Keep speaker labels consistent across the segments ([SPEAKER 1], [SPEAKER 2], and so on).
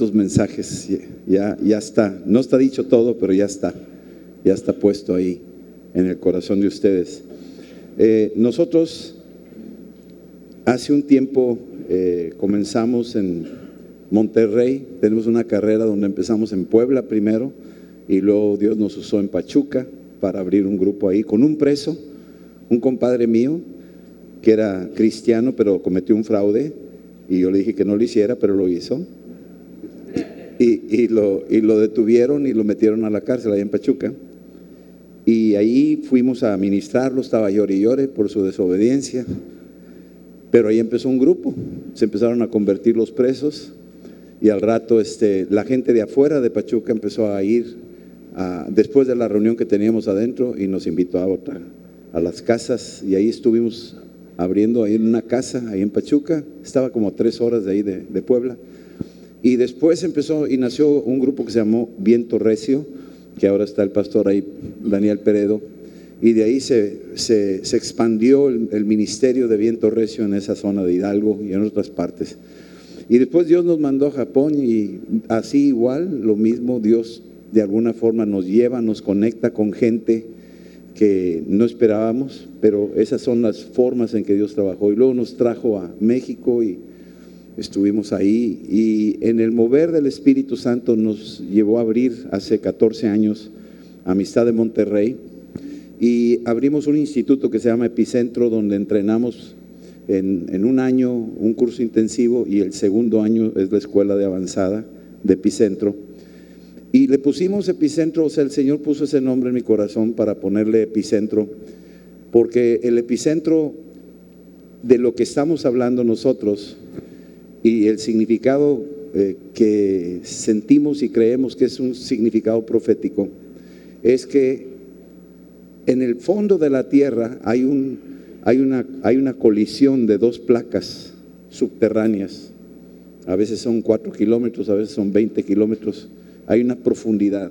[SPEAKER 1] estos mensajes, ya, ya está, no está dicho todo, pero ya está, ya está puesto ahí en el corazón de ustedes. Eh, nosotros hace un tiempo eh, comenzamos en Monterrey, tenemos una carrera donde empezamos en Puebla primero y luego Dios nos usó en Pachuca para abrir un grupo ahí con un preso, un compadre mío que era cristiano pero cometió un fraude y yo le dije que no lo hiciera, pero lo hizo y, lo, y lo detuvieron y lo metieron a la cárcel ahí en Pachuca. Y ahí fuimos a ministrarlo, estaba llore y llore por su desobediencia. Pero ahí empezó un grupo, se empezaron a convertir los presos y al rato este, la gente de afuera de Pachuca empezó a ir después de la reunión que teníamos adentro y nos invitó a otra, a las casas y ahí estuvimos abriendo ahí en una casa, ahí en Pachuca, estaba como tres horas de ahí de, de Puebla y después empezó y nació un grupo que se llamó Viento Recio, que ahora está el pastor ahí, Daniel Peredo, y de ahí se, se, expandió el, ministerio de Viento Recio en esa zona de Hidalgo y en otras partes. Y después Dios nos mandó a Japón y así igual, lo mismo, Dios de alguna forma nos lleva, nos conecta con gente que no esperábamos, pero esas son las formas en que Dios trabajó. Y luego nos trajo a México y estuvimos ahí y en el mover del Espíritu Santo nos llevó a abrir hace 14 años Amistad de Monterrey y abrimos un instituto que se llama Epicentro donde entrenamos en, un año un curso intensivo y el segundo año es la escuela de avanzada de Epicentro. Y le pusimos Epicentro, o sea, el Señor puso ese nombre en mi corazón para ponerle Epicentro, porque el epicentro de lo que estamos hablando nosotros y el significado eh, que sentimos y creemos que es un significado profético es que en el fondo de la tierra hay, un, hay, una, hay una colisión de dos placas subterráneas. A veces son cuatro kilómetros, a veces son 20 kilómetros. Hay una profundidad.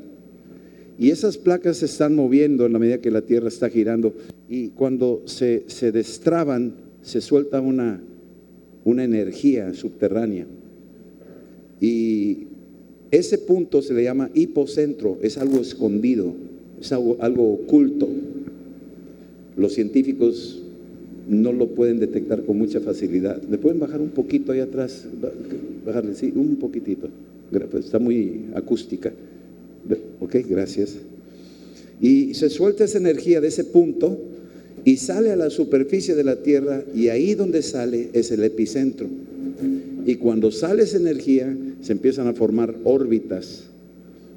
[SPEAKER 1] Y esas placas se están moviendo en la medida que la tierra está girando. Y cuando se, se destraban, se suelta una, una energía subterránea. Y ese punto se le llama hipocentro, es algo escondido, es algo, oculto. Los científicos no lo pueden detectar con mucha facilidad. ¿Le pueden bajar un poquito ahí atrás? Bajarle, sí, un poquitito. Pues, está muy acústica. Ok, gracias. Y se suelta esa energía de ese punto y sale a la superficie de la Tierra y ahí donde sale es el epicentro. Y cuando sale esa energía se empiezan a formar órbitas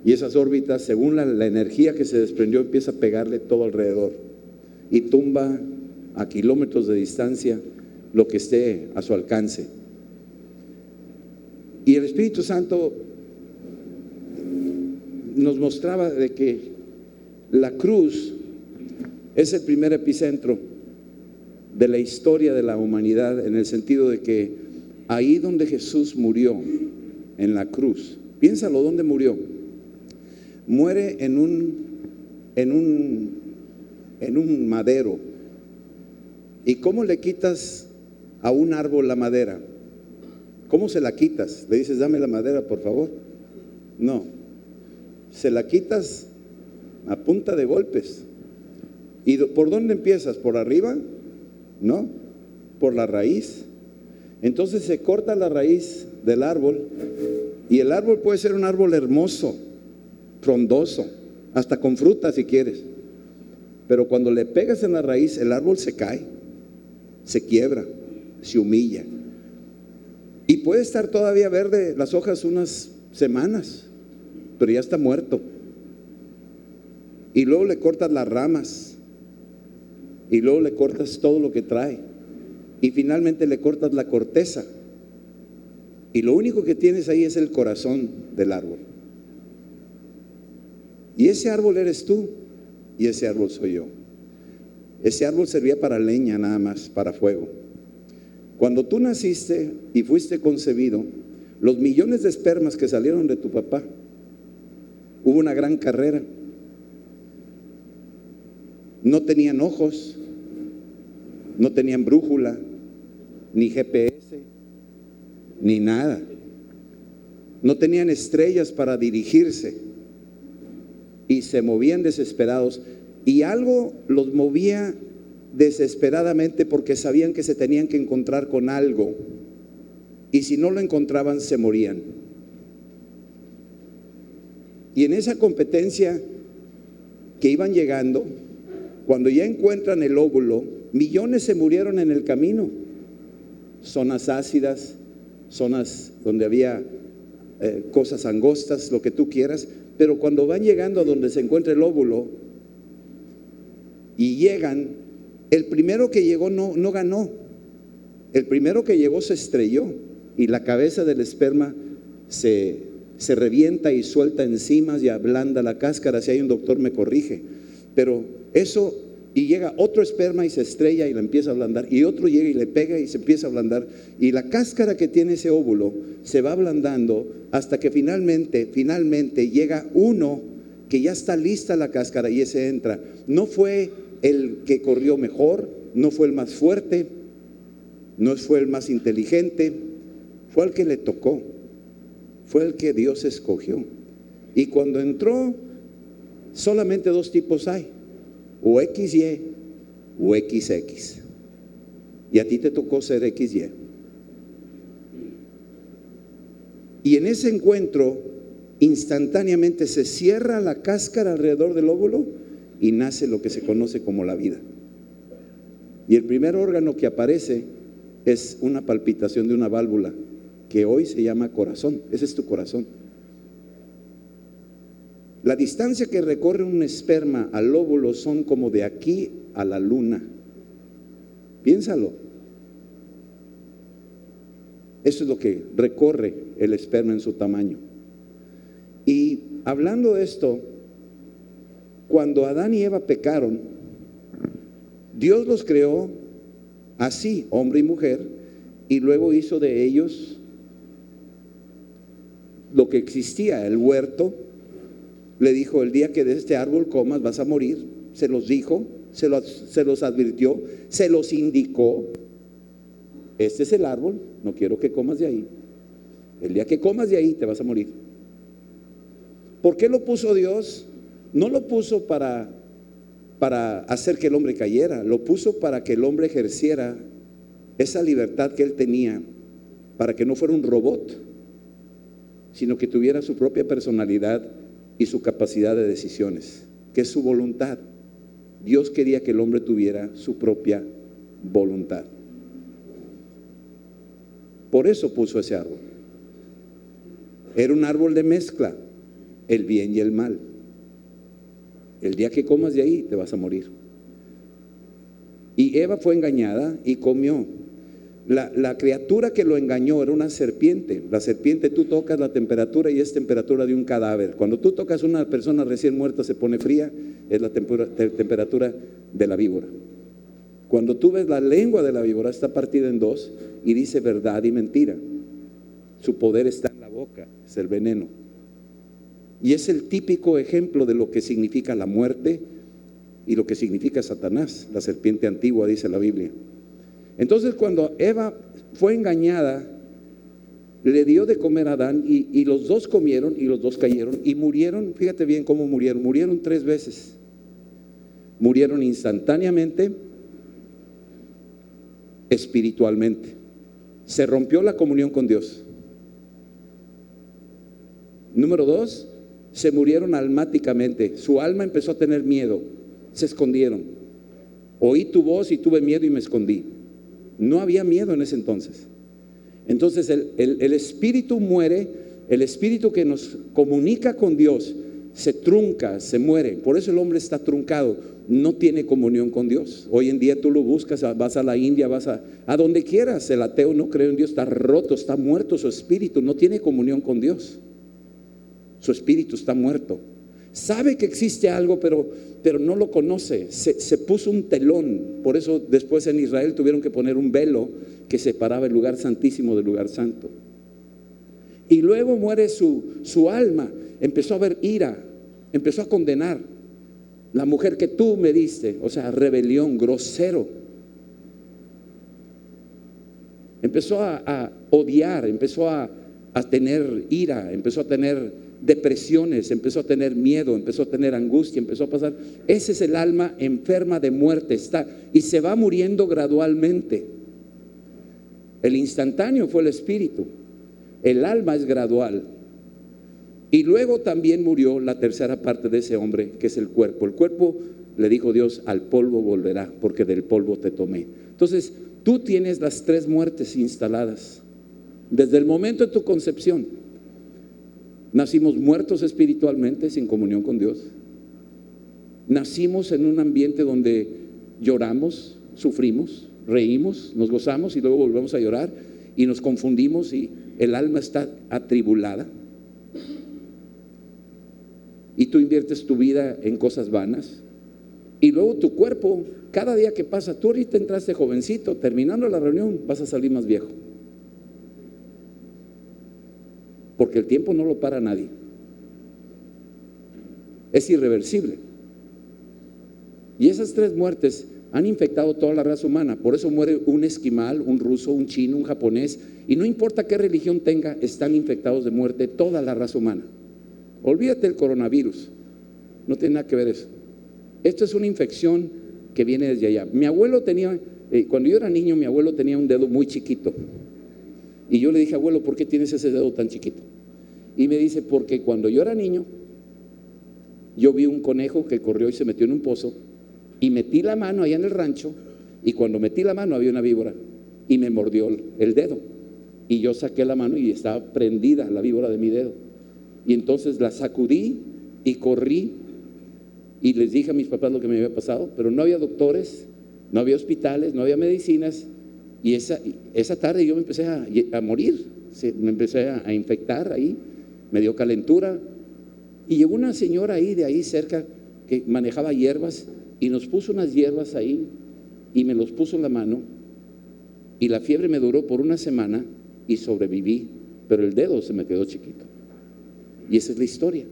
[SPEAKER 1] y esas órbitas, según la, energía que se desprendió, empieza a pegarle todo alrededor y tumba a kilómetros de distancia lo que esté a su alcance. Y el Espíritu Santo nos mostraba de que la cruz es el primer epicentro de la historia de la humanidad en el sentido de que ahí donde Jesús murió, en la cruz, piénsalo, ¿dónde murió? Muere en un, en un, en un madero. ¿Y cómo le quitas a un árbol la madera? ¿Cómo se la quitas? Le dices, dame la madera, por favor. No, se la quitas a punta de golpes. ¿Y por dónde empiezas? ¿Por arriba? No, por la raíz. Entonces se corta la raíz del árbol y el árbol puede ser un árbol hermoso, frondoso, hasta con fruta si quieres. Pero cuando le pegas en la raíz, el árbol se cae, se quiebra, se humilla. Y puede estar todavía verde las hojas unas semanas, pero ya está muerto. Y luego le cortas las ramas y luego le cortas todo lo que trae y finalmente le cortas la corteza y lo único que tienes ahí es el corazón del árbol. Y ese árbol eres tú y ese árbol soy yo. Ese árbol servía para leña nada más, para fuego. Cuando tú naciste y fuiste concebido, los millones de espermas que salieron de tu papá, hubo una gran carrera. No tenían ojos, no tenían brújula, ni GPS, ni nada. no tenían estrellas para dirigirse y se movían desesperados y algo los movía desesperadamente porque sabían que se tenían que encontrar con algo y si no lo encontraban se morían. Y en esa competencia que iban llegando, cuando ya encuentran el óvulo, millones se murieron en el camino. Zonas ácidas, zonas donde había eh, cosas angostas, lo que tú quieras, pero cuando van llegando a donde se encuentra el óvulo y llegan, el primero que llegó no, no ganó, el primero que llegó se estrelló y la cabeza del esperma se, se revienta y suelta enzimas y ablanda la cáscara. Si hay un doctor me corrige. Pero eso, y llega otro esperma y se estrella y la empieza a ablandar. Y otro llega y le pega y se empieza a ablandar. Y la cáscara que tiene ese óvulo se va ablandando hasta que finalmente, finalmente llega uno que ya está lista la cáscara y ese entra. No fue el que corrió mejor, no fue el más fuerte, no fue el más inteligente, fue el que le tocó, fue el que Dios escogió. Y cuando entró, solamente dos tipos hay, o XY o XX. Y a ti te tocó ser XY. Y en ese encuentro, instantáneamente se cierra la cáscara alrededor del óvulo y nace lo que se conoce como la vida. Y el primer órgano que aparece es una palpitación de una válvula que hoy se llama corazón. Ese es tu corazón. La distancia que recorre un esperma al óvulo son como de aquí a la luna. Piénsalo. Eso es lo que recorre el esperma en su tamaño. Y hablando de esto, cuando Adán y Eva pecaron, Dios los creó así, hombre y mujer, y luego hizo de ellos lo que existía, el huerto, le dijo, el día que de este árbol comas vas a morir, se los dijo, se los, advirtió, se los indicó, este es el árbol, no quiero que comas de ahí, el día que comas de ahí te vas a morir. ¿Por qué lo puso Dios? No lo puso para, para hacer que el hombre cayera, lo puso para que el hombre ejerciera esa libertad que él tenía, para que no fuera un robot sino que tuviera su propia personalidad y su capacidad de decisiones, que es su voluntad. Dios quería que el hombre tuviera su propia voluntad. Por eso puso ese árbol. Era un árbol de mezcla, el bien y el mal. El día que comas de ahí te vas a morir. Y Eva fue engañada y comió. La, criatura que lo engañó era una serpiente. La serpiente tú tocas la temperatura y es temperatura de un cadáver. Cuando tú tocas a una persona recién muerta se pone fría, es la temperatura de la víbora. Cuando tú ves la lengua de la víbora está partida en dos y dice verdad y mentira. Su poder está en la boca, es el veneno. Y es el típico ejemplo de lo que significa la muerte y lo que significa Satanás, la serpiente antigua, dice la Biblia. Entonces cuando Eva fue engañada, le dio de comer a Adán y, los dos comieron y los dos cayeron y murieron, fíjate bien cómo murieron, murieron tres veces. Murieron instantáneamente, espiritualmente. Se rompió la comunión con Dios. Número dos, se murieron almáticamente. Su alma empezó a tener miedo. Se escondieron. Oí tu voz y tuve miedo y me escondí. No había miedo en ese entonces. Entonces el, espíritu muere, el espíritu que nos comunica con Dios se trunca, se muere. Por eso el hombre está truncado, no tiene comunión con Dios. Hoy en día tú lo buscas, vas a la India, vas a, a donde quieras. El ateo no cree en Dios, está roto, está muerto su espíritu, no tiene comunión con Dios. Su espíritu está muerto. Sabe que existe algo, pero, pero no lo conoce. Se, puso un telón. Por eso después en Israel tuvieron que poner un velo que separaba el lugar santísimo del lugar santo. Y luego muere su, su alma. Empezó a haber ira. Empezó a condenar. La mujer que tú me diste, o sea, rebelión, grosero. Empezó a, a odiar, empezó a, a tener ira, empezó a tener depresiones, empezó a tener miedo, empezó a tener angustia, empezó a pasar. Ese es el alma enferma de muerte, está y se va muriendo gradualmente. El instantáneo fue el espíritu, el alma es gradual. Y luego también murió la tercera parte de ese hombre, que es el cuerpo. El cuerpo, le dijo Dios, al polvo volverá, porque del polvo te tomé. Entonces, tú tienes las tres muertes instaladas. Desde el momento de tu concepción, nacimos muertos espiritualmente, sin comunión con Dios. Nacimos en un ambiente donde lloramos, sufrimos, reímos, nos gozamos y luego volvemos a llorar y nos confundimos y el alma está atribulada. Y tú inviertes tu vida en cosas vanas. Y luego tu cuerpo, cada día que pasa, tú ahorita entraste jovencito, terminando la reunión vas a salir más viejo. Porque el tiempo no lo para nadie. Es irreversible. Y esas tres muertes han infectado toda la raza humana. Por eso muere un esquimal, un ruso, un chino, un japonés. Y no importa qué religión tenga, están infectados de muerte toda la raza humana. Olvídate del coronavirus. No tiene nada que ver eso. Esto es una infección que viene desde allá. Mi abuelo tenía, eh, cuando yo era niño, mi abuelo tenía un dedo muy chiquito. Y yo le dije, abuelo, ¿por qué tienes ese dedo tan chiquito? Y me dice, porque cuando yo era niño, yo vi un conejo que corrió y se metió en un pozo y metí la mano allá en el rancho y cuando metí la mano había una víbora y me mordió el dedo. Y yo saqué la mano y estaba prendida la víbora de mi dedo. Y entonces la sacudí y corrí y les dije a mis papás lo que me había pasado, pero no había doctores, no había hospitales, no había medicinas y esa, esa tarde yo me empecé a, morir, me empecé a, infectar ahí, me dio calentura. Y llegó una señora ahí, de ahí cerca, que manejaba hierbas y nos puso unas hierbas ahí y me los puso en la mano. Y la fiebre me duró por una semana y sobreviví, pero el dedo se me quedó chiquito. Y esa es la historia.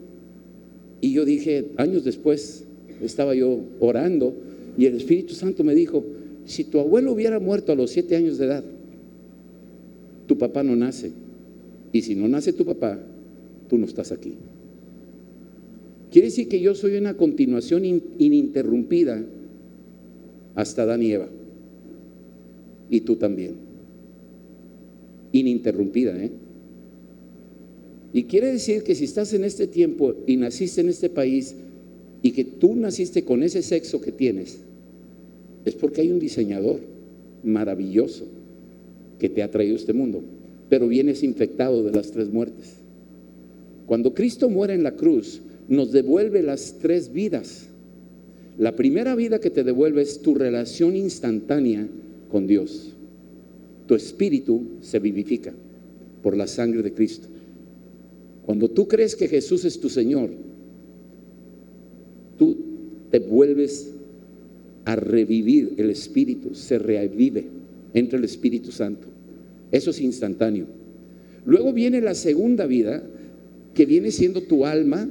[SPEAKER 1] Y yo dije, años después, estaba yo orando y el Espíritu Santo me dijo, si tu abuelo hubiera muerto a los siete años de edad, tu papá no nace. Y si no nace tu papá, tú no estás aquí. Quiere decir que yo soy una continuación ininterrumpida hasta Adán y Eva. Y tú también. Ininterrumpida, ¿eh? Y quiere decir que si estás en este tiempo y naciste en este país y que tú naciste con ese sexo que tienes, es porque hay un diseñador maravilloso que te ha traído este mundo, pero vienes infectado de las tres muertes. Cuando Cristo muere en la cruz, nos devuelve las tres vidas. La primera vida que te devuelve es tu relación instantánea con Dios. Tu espíritu se vivifica por la sangre de Cristo. Cuando tú crees que Jesús es tu Señor, tú te vuelves a revivir el Espíritu, se revive, entra el Espíritu Santo. Eso es instantáneo. Luego viene la segunda vida, que viene siendo tu alma,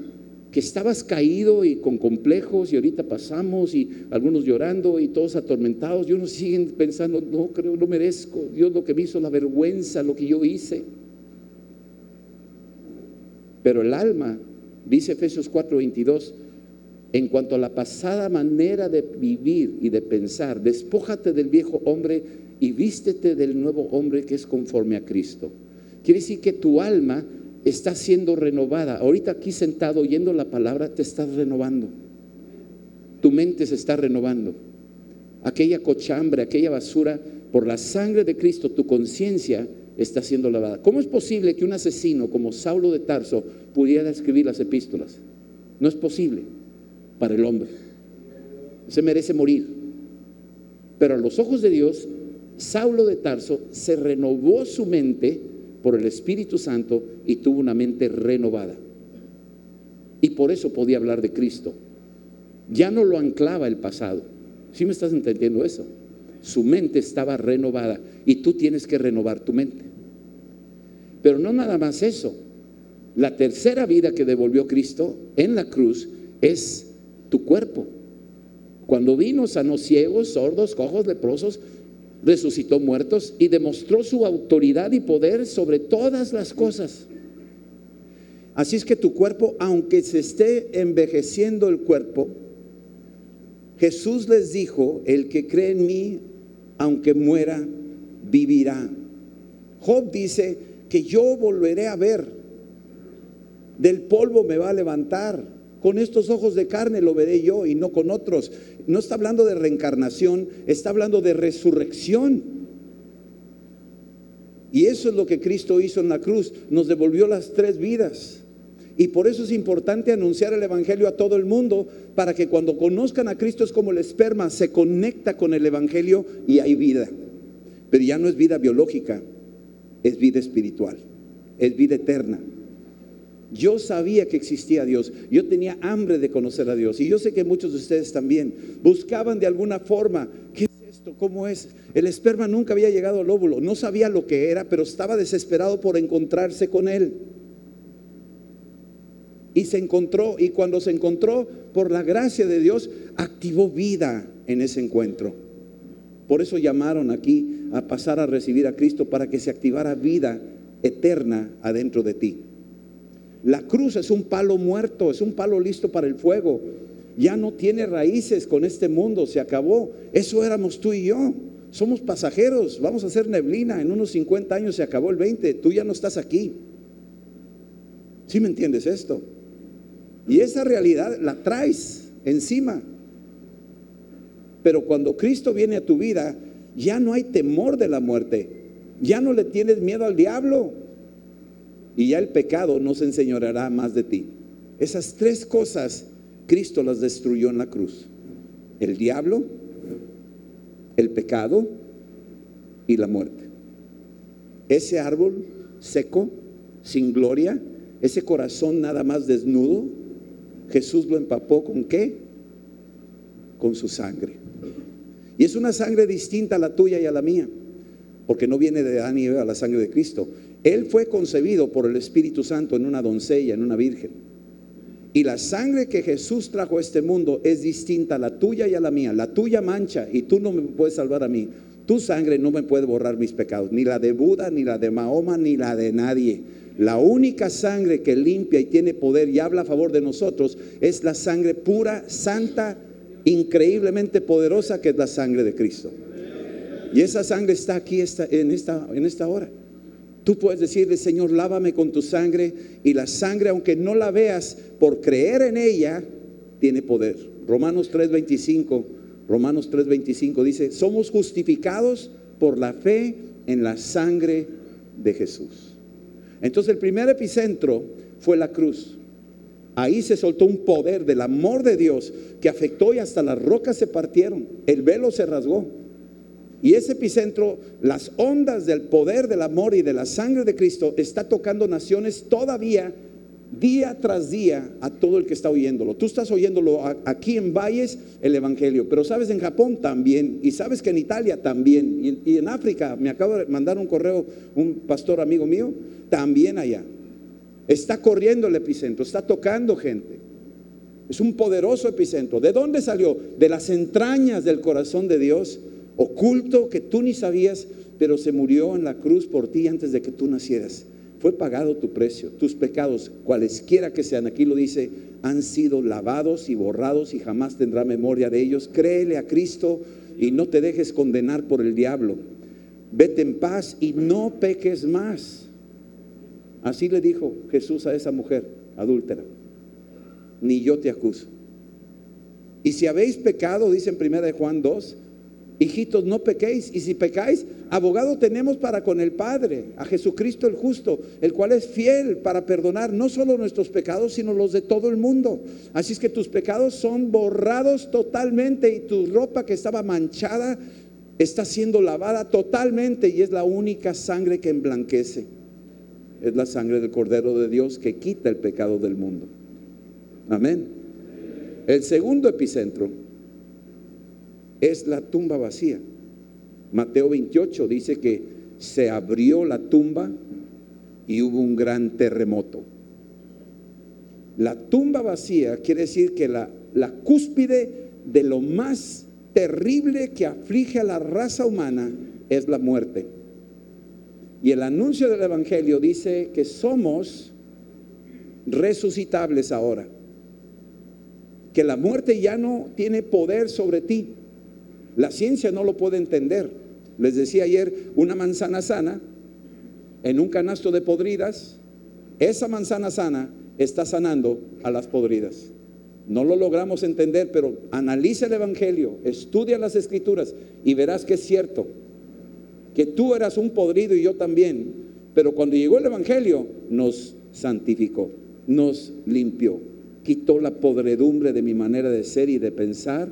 [SPEAKER 1] que estabas caído y con complejos y ahorita pasamos y algunos llorando y todos atormentados y unos siguen pensando, no creo, no merezco, Dios lo que me hizo, la vergüenza, lo que yo hice. Pero el alma, dice Efesios 4:22, en cuanto a la pasada manera de vivir y de pensar. Despójate del viejo hombre y vístete del nuevo hombre que es conforme a Cristo. Quiere decir que tu alma está siendo renovada. Ahorita aquí sentado oyendo la palabra te estás renovando. Tu mente se está renovando. Aquella cochambre, aquella basura, por la sangre de Cristo, tu conciencia está siendo lavada. ¿Cómo es posible que un asesino como Saulo de Tarso pudiera escribir las epístolas? No es posible para el hombre. Se merece morir. Pero a los ojos de Dios, Saulo de Tarso se renovó su mente por el Espíritu Santo y tuvo una mente renovada. Y por eso podía hablar de Cristo. Ya no lo anclaba el pasado. ¿Sí me estás entendiendo eso? Su mente estaba renovada y tú tienes que renovar tu mente. Pero no nada más eso. La tercera vida que devolvió Cristo en la cruz es tu cuerpo. Cuando vino sanó ciegos, sordos, cojos, leprosos, resucitó muertos y demostró su autoridad y poder sobre todas las cosas. Así es que tu cuerpo, aunque se esté envejeciendo el cuerpo, Jesús les dijo, el que cree en mí, aunque muera, vivirá. Job dice que yo volveré a ver, del polvo me va a levantar, con estos ojos de carne lo veré yo y no con otros. No está hablando de reencarnación, está hablando de resurrección. Y eso es lo que Cristo hizo en la cruz, nos devolvió las tres vidas. Y por eso es importante anunciar el Evangelio a todo el mundo, para que cuando conozcan a Cristo es como el esperma, se conecta con el Evangelio y hay vida. Pero ya no es vida biológica, es vida espiritual, es vida eterna. Yo sabía que existía Dios, yo tenía hambre de conocer a Dios y yo sé que muchos de ustedes también buscaban de alguna forma, ¿qué es esto? ¿Cómo es? El esperma nunca había llegado al óvulo, no sabía lo que era, pero estaba desesperado por encontrarse con él. Y se encontró, y cuando se encontró, por la gracia de Dios, activó vida en ese encuentro. Por eso llamaron aquí a pasar a recibir a Cristo para que se activara vida eterna adentro de ti. La cruz es un palo muerto, es un palo listo para el fuego. Ya no tiene raíces con este mundo, se acabó. Eso éramos tú y yo. Somos pasajeros, vamos a hacer neblina. En unos 50 años se acabó el 20, tú ya no estás aquí. ¿Sí me entiendes esto? Y esa realidad la traes encima. Pero cuando Cristo viene a tu vida, ya no hay temor de la muerte. Ya no le tienes miedo al diablo. Y ya el pecado no se enseñoreará más de ti. Esas tres cosas Cristo las destruyó en la cruz. El diablo, el pecado y la muerte. Ese árbol seco, sin gloria, ese corazón nada más desnudo, Jesús lo empapó con qué? Con su sangre. Y es una sangre distinta a la tuya y a la mía, porque no viene de Adán y Eva la sangre de Cristo. Él fue concebido por el Espíritu Santo en una doncella, en una virgen. Y la sangre que Jesús trajo a este mundo es distinta a la tuya y a la mía. La tuya mancha y tú no me puedes salvar a mí. Tu sangre no me puede borrar mis pecados, ni la de Buda, ni la de Mahoma, ni la de nadie. La única sangre que limpia y tiene poder y habla a favor de nosotros es la sangre pura, santa, increíblemente poderosa que es la sangre de Cristo. Y esa sangre está aquí en, esta, en esta hora. Tú puedes decirle, Señor, lávame con tu sangre y la sangre, aunque no la veas, por creer en ella, tiene poder. Romanos 3:25, Romanos 3:25 dice, somos justificados por la fe en la sangre de Jesús. Entonces el primer epicentro fue la cruz. Ahí se soltó un poder del amor de Dios que afectó y hasta las rocas se partieron, el velo se rasgó. Y ese epicentro, las ondas del poder del amor y de la sangre de Cristo está tocando naciones todavía día tras día a todo el que está oyéndolo. Tú estás oyéndolo aquí en Valles, el Evangelio, pero sabes en Japón también, y sabes que en Italia también, y, en África, me acaba de mandar un correo un pastor amigo mío, también allá. Está corriendo el epicentro, está tocando gente. Es un poderoso epicentro. ¿De dónde salió? De las entrañas del corazón de Dios, oculto que tú ni sabías, pero se murió en la cruz por ti antes de que tú nacieras. Fue pagado tu precio. Tus pecados, cualesquiera que sean, aquí lo dice, han sido lavados y borrados y jamás tendrá memoria de ellos. Créele a Cristo y no te dejes condenar por el diablo. Vete en paz y no peques más. Así le dijo Jesús a esa mujer adúltera. Ni yo te acuso. Y si habéis pecado, dice en 1 de Juan 2, Hijitos, no pequéis. Y si pecáis, abogado tenemos para con el Padre, a Jesucristo el justo, el cual es fiel para perdonar no solo nuestros pecados, sino los de todo el mundo. Así es que tus pecados son borrados totalmente y tu ropa que estaba manchada está siendo lavada totalmente y es la única sangre que emblanquece. Es la sangre del Cordero de Dios que quita el pecado del mundo. Amén. El segundo epicentro es la tumba vacía. Mateo 28 dice que se abrió la tumba y hubo un gran terremoto. La tumba vacía quiere decir que la, la cúspide de lo más terrible que aflige a la raza humana es la muerte. Y el anuncio del Evangelio dice que somos resucitables ahora. Que la muerte ya no tiene poder sobre ti. La ciencia no lo puede entender. Les decía ayer, una manzana sana en un canasto de podridas, esa manzana sana está sanando a las podridas. No lo logramos entender, pero analiza el Evangelio, estudia las escrituras y verás que es cierto, que tú eras un podrido y yo también, pero cuando llegó el Evangelio nos santificó, nos limpió, quitó la podredumbre de mi manera de ser y de pensar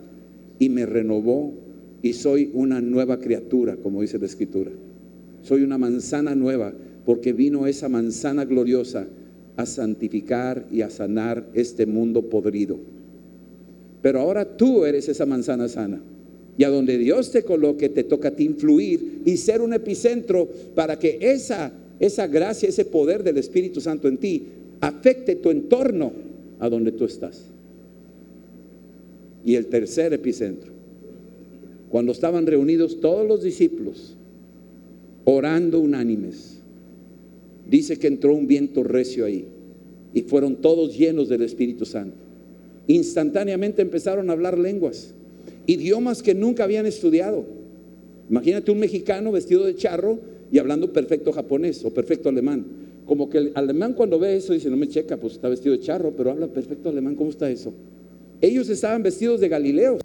[SPEAKER 1] y me renovó y soy una nueva criatura, como dice la escritura. Soy una manzana nueva porque vino esa manzana gloriosa a santificar y a sanar este mundo podrido. Pero ahora tú eres esa manzana sana. Y a donde Dios te coloque, te toca a ti influir y ser un epicentro para que esa, esa gracia, ese poder del Espíritu Santo en ti afecte tu entorno a donde tú estás. Y el tercer epicentro, cuando estaban reunidos todos los discípulos, orando unánimes, dice que entró un viento recio ahí y fueron todos llenos del Espíritu Santo. Instantáneamente empezaron a hablar lenguas, idiomas que nunca habían estudiado. Imagínate un mexicano vestido de charro y hablando perfecto japonés o perfecto alemán. Como que el alemán cuando ve eso dice, no me checa, pues está vestido de charro, pero habla perfecto alemán, ¿cómo está eso? Ellos estaban vestidos de Galileo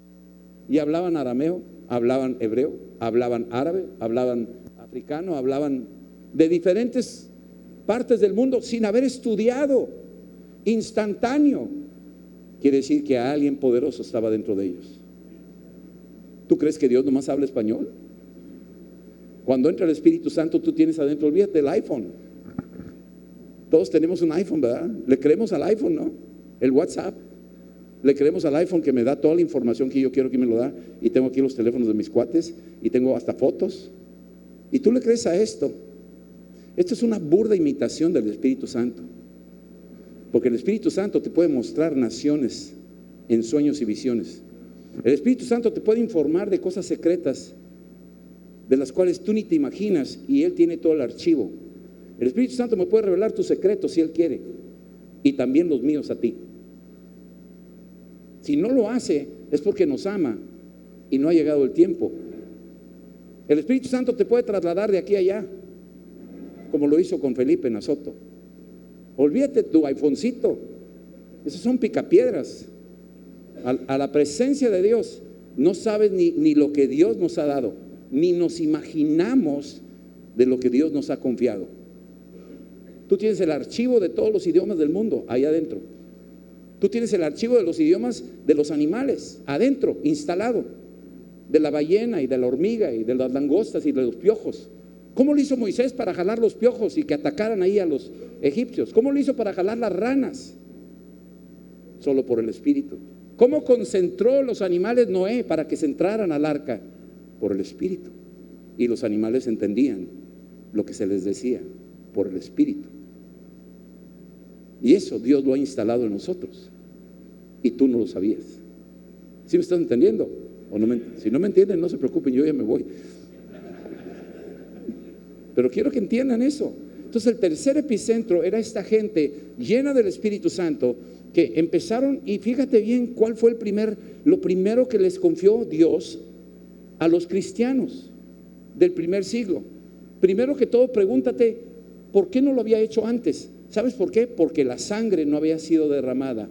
[SPEAKER 1] y hablaban arameo, hablaban hebreo, hablaban árabe, hablaban africano, hablaban de diferentes partes del mundo sin haber estudiado, instantáneo. Quiere decir que alguien poderoso estaba dentro de ellos. ¿Tú crees que Dios nomás habla español? Cuando entra el Espíritu Santo, tú tienes adentro, olvídate del iPhone. Todos tenemos un iPhone, ¿verdad? Le creemos al iPhone, ¿no? El WhatsApp. Le creemos al iPhone que me da toda la información que yo quiero que me lo da. Y tengo aquí los teléfonos de mis cuates y tengo hasta fotos. Y tú le crees a esto. Esto es una burda imitación del Espíritu Santo. Porque el Espíritu Santo te puede mostrar naciones en sueños y visiones. El Espíritu Santo te puede informar de cosas secretas de las cuales tú ni te imaginas y Él tiene todo el archivo. El Espíritu Santo me puede revelar tus secretos si Él quiere y también los míos a ti. Si no lo hace es porque nos ama y no ha llegado el tiempo. El Espíritu Santo te puede trasladar de aquí a allá como lo hizo con Felipe en Azoto. Olvídate tu iPhonecito. Esos son picapiedras. A, a, la presencia de Dios no sabes ni, ni lo que Dios nos ha dado, ni nos imaginamos de lo que Dios nos ha confiado. Tú tienes el archivo de todos los idiomas del mundo ahí adentro. Tú tienes el archivo de los idiomas de los animales adentro, instalado. De la ballena y de la hormiga y de las langostas y de los piojos. ¿Cómo lo hizo Moisés para jalar los piojos y que atacaran ahí a los egipcios? ¿Cómo lo hizo para jalar las ranas? Solo por el Espíritu. ¿Cómo concentró los animales Noé para que se entraran al arca? Por el Espíritu. Y los animales entendían lo que se les decía por el Espíritu. Y eso Dios lo ha instalado en nosotros. Y tú no lo sabías. ¿Sí me estás entendiendo? ¿O no si no me entienden, no se preocupen, yo ya me voy. Pero quiero que entiendan eso. Entonces el tercer epicentro era esta gente llena del Espíritu Santo que empezaron y fíjate bien cuál fue el primer lo primero que les confió Dios a los cristianos del primer siglo. Primero que todo pregúntate, ¿por qué no lo había hecho antes? ¿Sabes por qué? Porque la sangre no había sido derramada.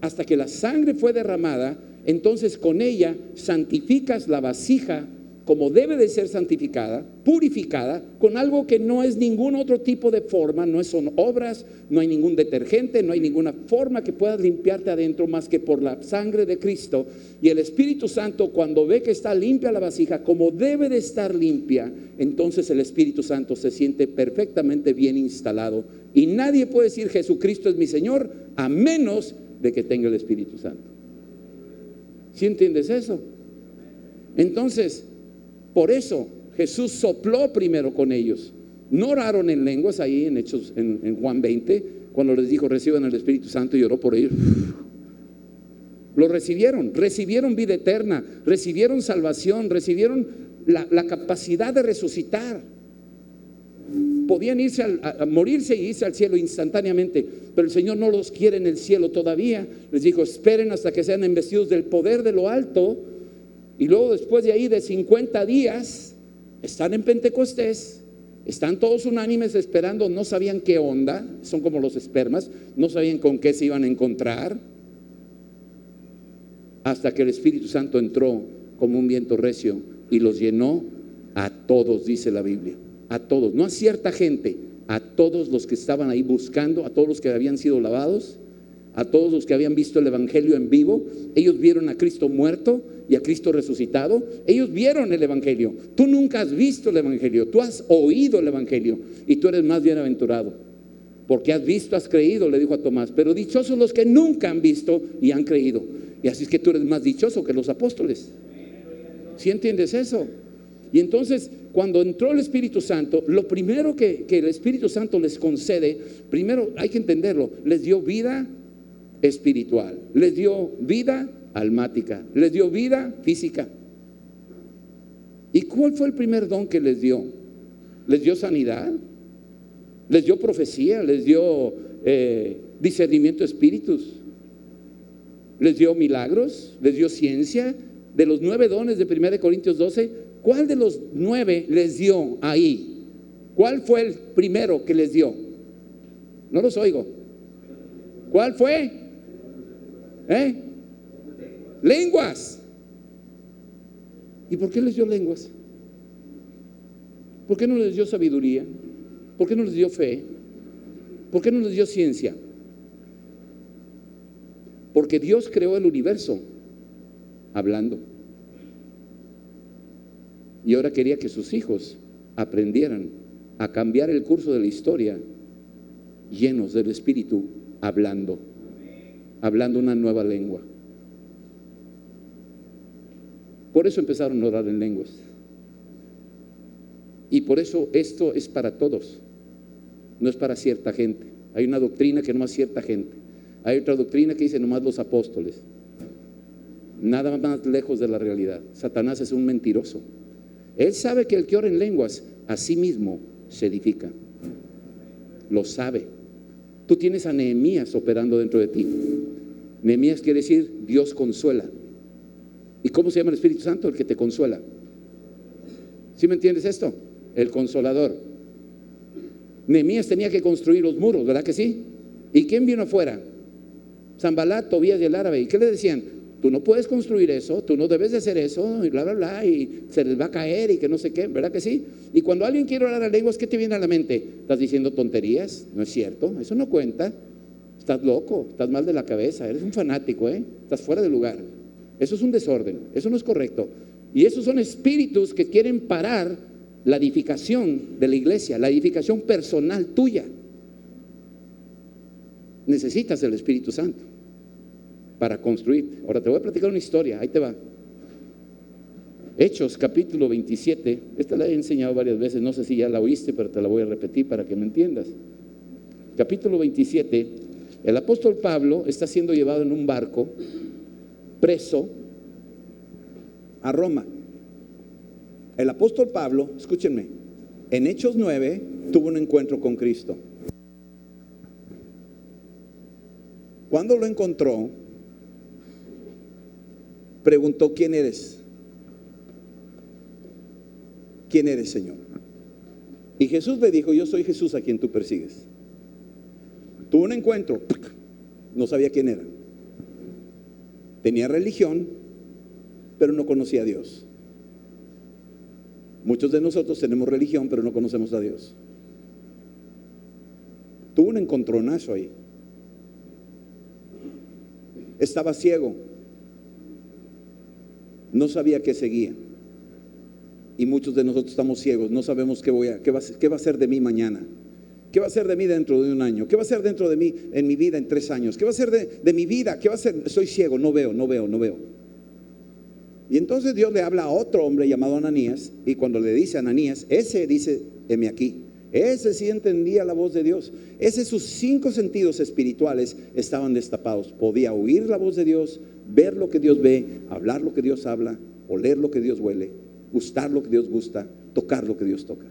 [SPEAKER 1] Hasta que la sangre fue derramada, entonces con ella santificas la vasija como debe de ser santificada, purificada, con algo que no es ningún otro tipo de forma, no son obras, no hay ningún detergente, no hay ninguna forma que puedas limpiarte adentro más que por la sangre de Cristo. Y el Espíritu Santo, cuando ve que está limpia la vasija, como debe de estar limpia, entonces el Espíritu Santo se siente perfectamente bien instalado. Y nadie puede decir Jesucristo es mi Señor a menos de que tenga el Espíritu Santo. ¿Sí entiendes eso? Entonces, por eso Jesús sopló primero con ellos. No oraron en lenguas ahí en Hechos, en, Juan 20, cuando les dijo reciban el Espíritu Santo y oró por ellos.
[SPEAKER 2] lo recibieron, recibieron vida eterna, recibieron salvación, recibieron la, capacidad de resucitar podían irse a, morirse y irse al cielo instantáneamente, pero el Señor no los quiere en el cielo todavía. Les dijo, esperen hasta que sean investidos del poder de lo alto y luego después de ahí de 50 días están en Pentecostés, están todos unánimes esperando, no sabían qué onda, son como los espermas, no sabían con qué se iban a encontrar, hasta que el Espíritu Santo entró como un viento recio y los llenó a todos, dice la Biblia a todos, no a cierta gente, a todos los que estaban ahí buscando, a todos los que habían sido lavados, a todos los que habían visto el Evangelio en vivo. Ellos vieron a Cristo muerto y a Cristo resucitado. Ellos vieron el Evangelio. Tú nunca has visto el Evangelio, tú has oído el Evangelio y tú eres más bienaventurado. Porque has visto, has creído, le dijo a Tomás. Pero dichosos los que nunca han visto y han creído. Y así es que tú eres más dichoso que los apóstoles. ¿Sí entiendes eso? Y entonces cuando entró el Espíritu Santo, lo primero que, el Espíritu Santo les concede, primero hay que entenderlo, les dio vida espiritual, les dio vida almática, les dio vida física. ¿Y cuál fue el primer don que les dio? ¿Les dio sanidad? ¿Les dio profecía? ¿Les dio eh, discernimiento espíritus? ¿Les dio milagros? ¿Les dio ciencia? De los nueve dones de 1 Corintios 12, ¿Cuál de los nueve les dio ahí? ¿Cuál fue el primero que les dio? No los oigo. ¿Cuál fue? ¿Eh? Lenguas. ¿Y por qué les dio lenguas? ¿Por qué no les dio sabiduría? ¿Por qué no les dio fe? ¿Por qué no les dio ciencia? Porque Dios creó el universo hablando. Y ahora quería que sus hijos aprendieran a cambiar el curso de la historia llenos del Espíritu, hablando, hablando una nueva lengua. Por eso empezaron a orar en lenguas. Y por eso esto es para todos, no es para cierta gente. Hay una doctrina que no es cierta gente. Hay otra doctrina que dice nomás los apóstoles. Nada más lejos de la realidad. Satanás es un mentiroso. Él sabe que el que ora en lenguas a sí mismo se edifica. Lo sabe. Tú tienes a Nehemías operando dentro de ti. Nehemías quiere decir Dios consuela. ¿Y cómo se llama el Espíritu Santo? El que te consuela. ¿Sí me entiendes esto? El consolador. Nehemías tenía que construir los muros, ¿verdad que sí? ¿Y quién vino afuera? Zambalat, Tobías y el árabe. ¿Y qué le decían? Tú no puedes construir eso, tú no debes de hacer eso, y bla, bla, bla, y se les va a caer y que no sé qué, ¿verdad que sí? Y cuando alguien quiere hablar a lenguas, ¿qué te viene a la mente? ¿Estás diciendo tonterías? No es cierto, eso no cuenta. Estás loco, estás mal de la cabeza, eres un fanático, ¿eh? Estás fuera de lugar. Eso es un desorden, eso no es correcto. Y esos son espíritus que quieren parar la edificación de la iglesia, la edificación personal tuya. Necesitas el Espíritu Santo para construir. Ahora te voy a platicar una historia, ahí te va. Hechos capítulo 27, esta la he enseñado varias veces, no sé si ya la oíste, pero te la voy a repetir para que me entiendas. Capítulo 27, el apóstol Pablo está siendo llevado en un barco, preso, a Roma. El apóstol Pablo, escúchenme, en Hechos 9 tuvo un encuentro con Cristo. Cuando lo encontró, preguntó, ¿quién eres? ¿Quién eres, Señor? Y Jesús le dijo, yo soy Jesús a quien tú persigues. Tuvo un encuentro, no sabía quién era. Tenía religión, pero no conocía a Dios. Muchos de nosotros tenemos religión, pero no conocemos a Dios. Tuvo un encontronazo ahí. Estaba ciego no sabía qué seguía. Y muchos de nosotros estamos ciegos, no sabemos qué, voy a, qué, va, qué va a ser de mí mañana. ¿Qué va a ser de mí dentro de un año? ¿Qué va a ser dentro de mí en mi vida en tres años? ¿Qué va a ser de, de mi vida? ¿Qué va a ser? Soy ciego, no veo, no veo, no veo. Y entonces Dios le habla a otro hombre llamado Ananías y cuando le dice Ananías, ese dice, heme aquí.
[SPEAKER 1] Ese sí entendía la voz de Dios. Ese sus cinco sentidos espirituales estaban destapados. Podía oír la voz de Dios, ver lo que Dios ve, hablar lo que Dios habla, oler lo que Dios huele, gustar lo que Dios gusta, tocar lo que Dios toca.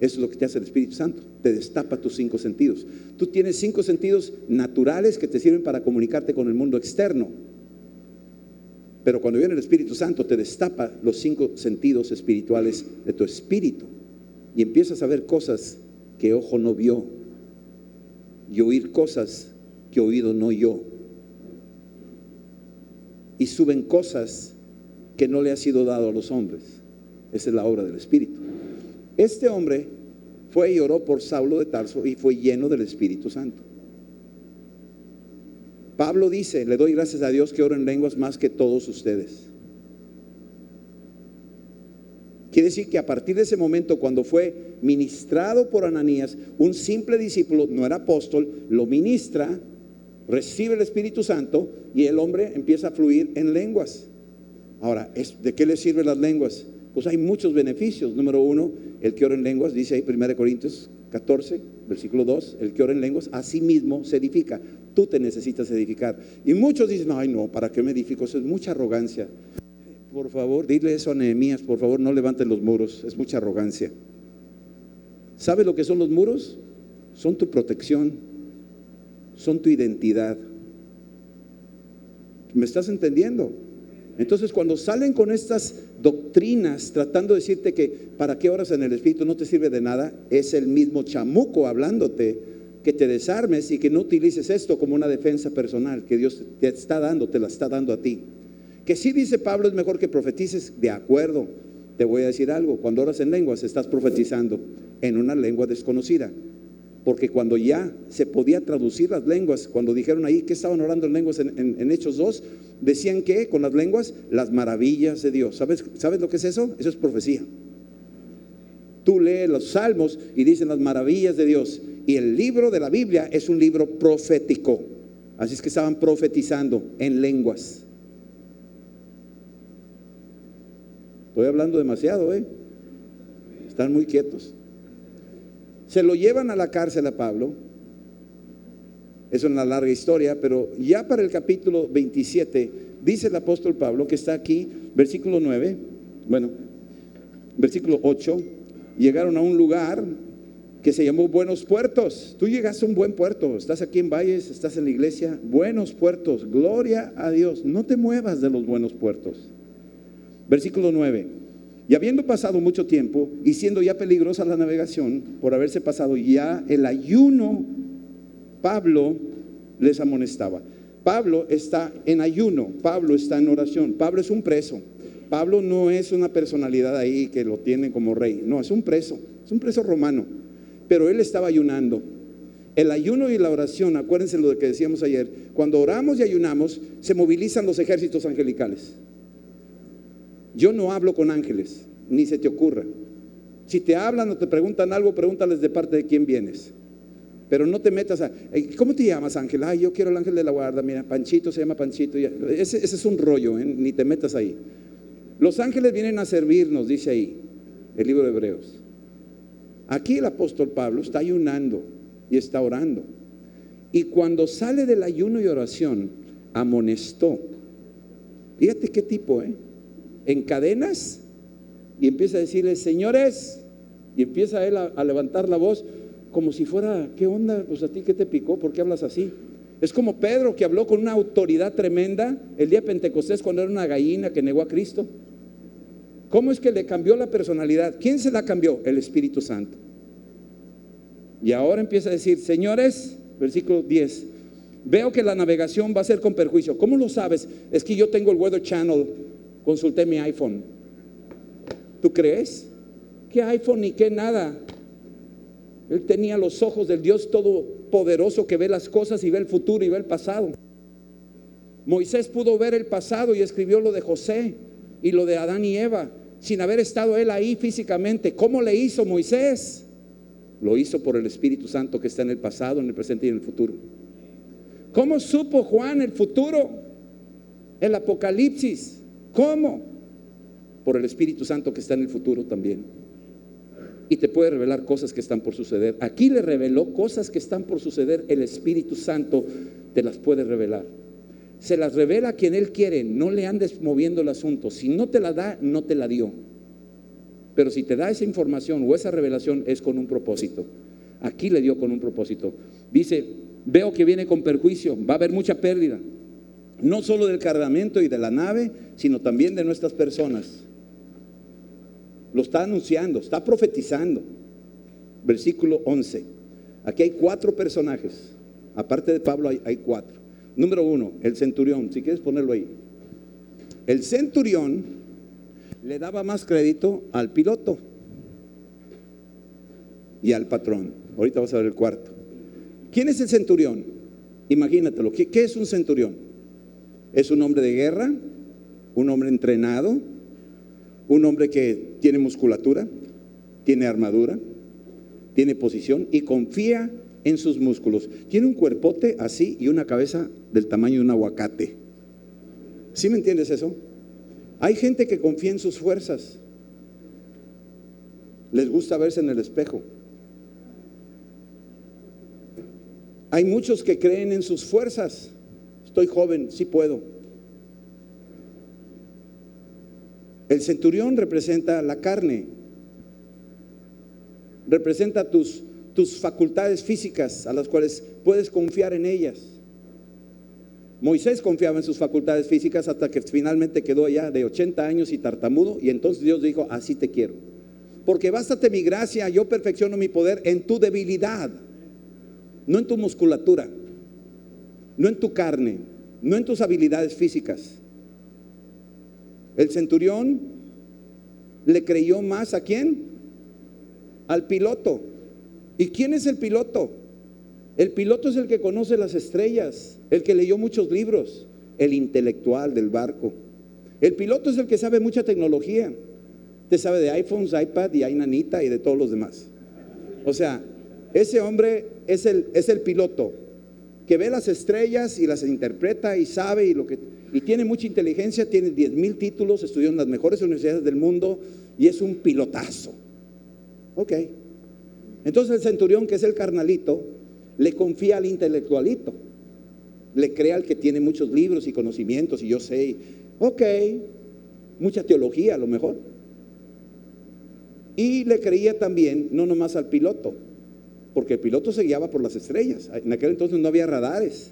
[SPEAKER 1] Eso es lo que te hace el Espíritu Santo. Te destapa tus cinco sentidos. Tú tienes cinco sentidos naturales que te sirven para comunicarte con el mundo externo. Pero cuando viene el Espíritu Santo te destapa los cinco sentidos espirituales de tu espíritu. Y empiezas a ver cosas que ojo no vio. Y oír cosas que oído no oyó. Y suben cosas que no le ha sido dado a los hombres. Esa es la obra del Espíritu. Este hombre fue y oró por Saulo de Tarso y fue lleno del Espíritu Santo. Pablo dice, le doy gracias a Dios que oro en lenguas más que todos ustedes. Quiere decir que a partir de ese momento, cuando fue ministrado por Ananías, un simple discípulo, no era apóstol, lo ministra, recibe el Espíritu Santo y el hombre empieza a fluir en lenguas. Ahora, ¿de qué le sirven las lenguas? Pues hay muchos beneficios. Número uno, el que ora en lenguas, dice ahí 1 Corintios 14, versículo 2, el que ora en lenguas, a sí mismo se edifica. Tú te necesitas edificar. Y muchos dicen, ay no, ¿para qué me edifico? Eso es mucha arrogancia. Por favor, dile eso a Nehemías, por favor, no levanten los muros, es mucha arrogancia. ¿Sabe lo que son los muros? Son tu protección, son tu identidad. ¿Me estás entendiendo? Entonces, cuando salen con estas doctrinas tratando de decirte que para qué horas en el Espíritu no te sirve de nada, es el mismo chamuco hablándote que te desarmes y que no utilices esto como una defensa personal que Dios te está dando, te la está dando a ti. Que sí dice Pablo es mejor que profetices, de acuerdo. Te voy a decir algo, cuando oras en lenguas estás profetizando en una lengua desconocida. Porque cuando ya se podía traducir las lenguas, cuando dijeron ahí que estaban orando en lenguas en, Hechos 2, decían que con las lenguas las maravillas de Dios. ¿Sabes, ¿Sabes lo que es eso? Eso es profecía. Tú lees los salmos y dicen las maravillas de Dios. Y el libro de la Biblia es un libro profético. Así es que estaban profetizando en lenguas. Estoy hablando demasiado, ¿eh? Están muy quietos. Se lo llevan a la cárcel a Pablo. Es una larga historia, pero ya para el capítulo 27 dice el apóstol Pablo que está aquí, versículo 9, bueno, versículo 8, llegaron a un lugar que se llamó Buenos Puertos. Tú llegaste a un buen puerto, estás aquí en Valles, estás en la iglesia, Buenos Puertos, gloria a Dios, no te muevas de los buenos puertos. Versículo 9. Y habiendo pasado mucho tiempo y siendo ya peligrosa la navegación por haberse pasado ya el ayuno, Pablo les amonestaba. Pablo está en ayuno, Pablo está en oración, Pablo es un preso. Pablo no es una personalidad ahí que lo tiene como rey, no, es un preso, es un preso romano, pero él estaba ayunando. El ayuno y la oración, acuérdense lo que decíamos ayer, cuando oramos y ayunamos, se movilizan los ejércitos angelicales. Yo no hablo con ángeles, ni se te ocurra. Si te hablan o te preguntan algo, pregúntales de parte de quién vienes. Pero no te metas a, ¿cómo te llamas Ángel? Ay, yo quiero el ángel de la guarda, mira, Panchito se llama Panchito. Ese, es un rollo, ¿eh? ni te metas ahí. Los ángeles vienen a servirnos, dice ahí el libro de Hebreos. Aquí el apóstol Pablo está ayunando y está orando. Y cuando sale del ayuno y oración, amonestó. Fíjate qué tipo, ¿eh? En cadenas y empieza a decirle, señores, y empieza él a, levantar la voz como si fuera, ¿qué onda? Pues a ti, ¿qué te picó? ¿Por qué hablas así? Es como Pedro que habló con una autoridad tremenda el día de Pentecostés cuando era una gallina que negó a Cristo. ¿Cómo es que le cambió la personalidad? ¿Quién se la cambió? El Espíritu Santo. Y ahora empieza a decir, señores, versículo 10, veo que la navegación va a ser con perjuicio. ¿Cómo lo sabes? Es que yo tengo el Weather Channel consulté mi iPhone. ¿Tú crees? ¿Qué iPhone ni qué nada? Él tenía los ojos del Dios Todopoderoso que ve las cosas y ve el futuro y ve el pasado. Moisés pudo ver el pasado y escribió lo de José y lo de Adán y Eva sin haber estado él ahí físicamente. ¿Cómo le hizo Moisés? Lo hizo por el Espíritu Santo que está en el pasado, en el presente y en el futuro. ¿Cómo supo Juan el futuro? El Apocalipsis. ¿Cómo? Por el Espíritu Santo que está en el futuro también.
[SPEAKER 2] y te puede revelar cosas que están por suceder. Aquí le reveló cosas que están por suceder, el Espíritu Santo te las puede revelar. Se las revela a quien Él quiere, no le andes moviendo el asunto. Si no te la da, no te la dio. Pero si te da esa información o esa revelación es con un propósito. Aquí le dio con un propósito. Dice, veo que viene con perjuicio, va a haber mucha pérdida. No solo del cargamento y de la nave, sino también de nuestras personas. Lo está anunciando, está profetizando. Versículo 11. Aquí hay cuatro personajes. Aparte de Pablo hay, cuatro. Número uno, el centurión. Si quieres ponerlo ahí. El centurión le daba más crédito al piloto y al patrón. Ahorita vas a ver el cuarto. ¿Quién es el centurión? Imagínatelo. ¿Qué, qué es un centurión? Es un hombre de guerra, un hombre entrenado, un hombre que tiene musculatura, tiene armadura, tiene posición y confía en sus músculos. Tiene un cuerpote así y una cabeza del tamaño de un aguacate. ¿Sí me entiendes eso? Hay gente que confía en sus fuerzas. Les gusta verse en el espejo. Hay muchos que creen en sus fuerzas. Estoy joven, sí puedo. El centurión representa la carne, representa tus, tus facultades físicas a las cuales puedes confiar en ellas. Moisés confiaba en sus facultades físicas hasta que finalmente quedó allá de 80 años y tartamudo y entonces Dios dijo, así te quiero. Porque bástate mi gracia, yo perfecciono mi poder en tu debilidad, no en tu musculatura, no en tu carne, no en tus habilidades físicas. El centurión le creyó más a quién? Al piloto. ¿Y quién es el piloto? El piloto es el que conoce las estrellas, el que leyó muchos libros, el intelectual del barco. El piloto es el que sabe mucha tecnología. Te sabe de iPhones, iPad y nanita y de todos los demás. O sea, ese hombre es el, es el piloto que ve las estrellas y las interpreta y sabe y lo que y tiene mucha inteligencia, tiene 10 mil títulos, estudió en las mejores universidades del mundo y es un pilotazo. Ok. Entonces el centurión, que es el carnalito, le confía al intelectualito, le crea al que tiene muchos libros y conocimientos y yo sé, ok, mucha teología a lo mejor. Y le creía también, no nomás al piloto, porque el piloto se guiaba por las estrellas. En aquel entonces no había radares,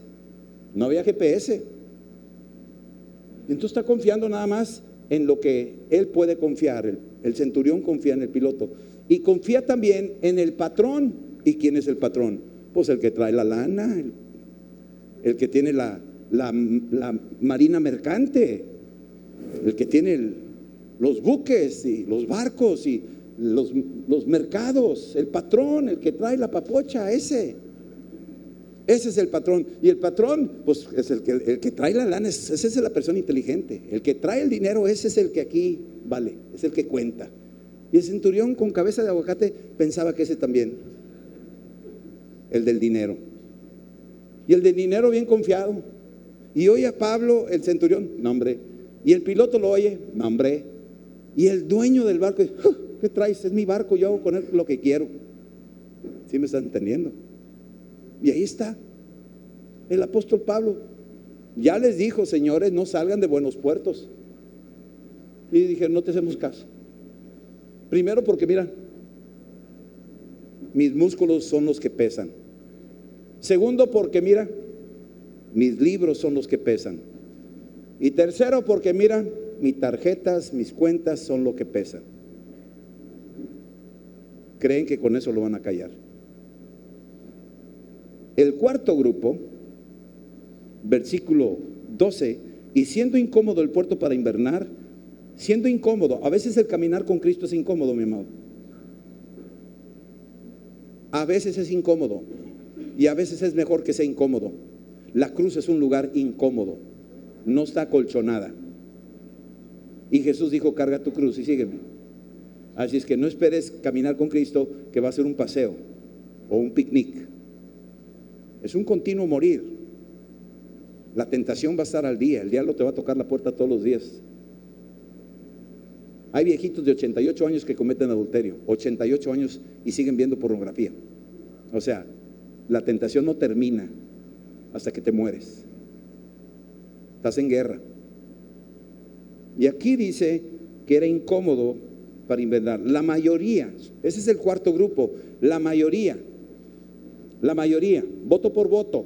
[SPEAKER 2] no había GPS. Entonces está confiando nada más en lo que él puede confiar. El, centurión confía en el piloto. Y confía también en el patrón. ¿Y quién es el patrón? Pues el que trae la lana, el, que tiene la, marina mercante, el que tiene los buques y los barcos y los, los mercados, el patrón, el que trae la papocha, ese. Ese es el patrón. Y el patrón, pues es el que, el que trae la lana, esa es la persona inteligente. El que trae el dinero, ese es el que aquí vale, es el que cuenta. Y el centurión con cabeza de aguacate pensaba que ese también, el del dinero. Y el del dinero bien confiado. Y oye a Pablo, el centurión, nombre. Y el piloto lo oye, nombre. Y el dueño del barco, ¿qué traes? Es mi barco, yo hago con él lo que quiero. ¿Sí me están entendiendo? Y ahí está el apóstol Pablo. Ya les dijo, señores, no salgan de buenos puertos. Y dije, no te hacemos caso. Primero porque, mira, mis músculos son los que pesan. Segundo porque, mira, mis libros son los que pesan. Y tercero porque, mira, mis tarjetas, mis cuentas son lo que pesan. Creen que con eso lo van a callar. El cuarto grupo, versículo 12, y siendo incómodo el puerto para invernar, siendo incómodo, a veces el caminar con Cristo es incómodo, mi amado. A veces es incómodo y a veces es mejor que sea incómodo. La cruz es un lugar incómodo, no está acolchonada. Y Jesús dijo, carga tu cruz y sígueme. Así es que no esperes caminar con Cristo que va a ser un paseo o un picnic. Es un continuo morir. La tentación va a estar al día, el diablo te va a tocar la puerta todos los días.
[SPEAKER 1] Hay viejitos de 88 años que cometen adulterio, 88 años y siguen viendo pornografía. O sea, la tentación no termina hasta que te mueres. Estás en guerra. Y aquí dice que era incómodo para inventar. La mayoría, ese es el cuarto grupo, la mayoría, la mayoría, voto por voto.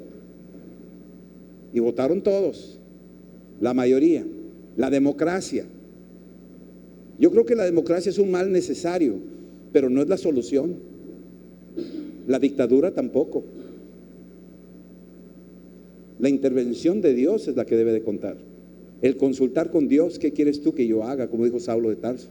[SPEAKER 1] Y votaron todos, la mayoría, la democracia. Yo creo que la democracia es un mal necesario, pero no es la solución. La dictadura tampoco. La intervención de Dios es la que debe de contar. El consultar con Dios, ¿qué quieres tú que yo haga? Como dijo Saulo de Tarso.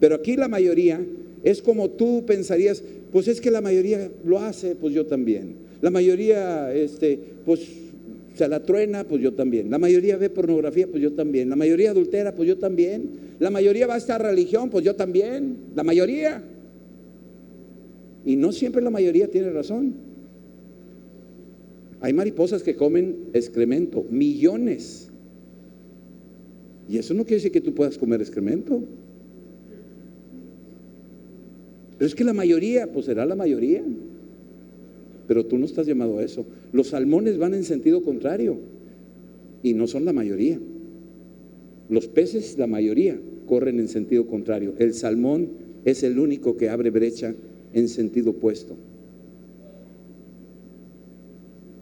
[SPEAKER 1] Pero aquí la mayoría es como tú pensarías, pues es que la mayoría lo hace, pues yo también. La mayoría, este, pues se la truena, pues yo también. La mayoría ve pornografía, pues yo también. La mayoría adultera, pues yo también. La mayoría va a esta religión, pues yo también. La mayoría. Y no siempre la mayoría tiene razón. Hay mariposas que comen excremento, millones. Y eso no quiere decir que tú puedas comer excremento. Pero es que la mayoría, pues será la mayoría. Pero tú no estás llamado a eso. Los salmones van en sentido contrario y no son la mayoría. Los peces, la mayoría, corren en sentido contrario. El salmón es el único que abre brecha en sentido opuesto.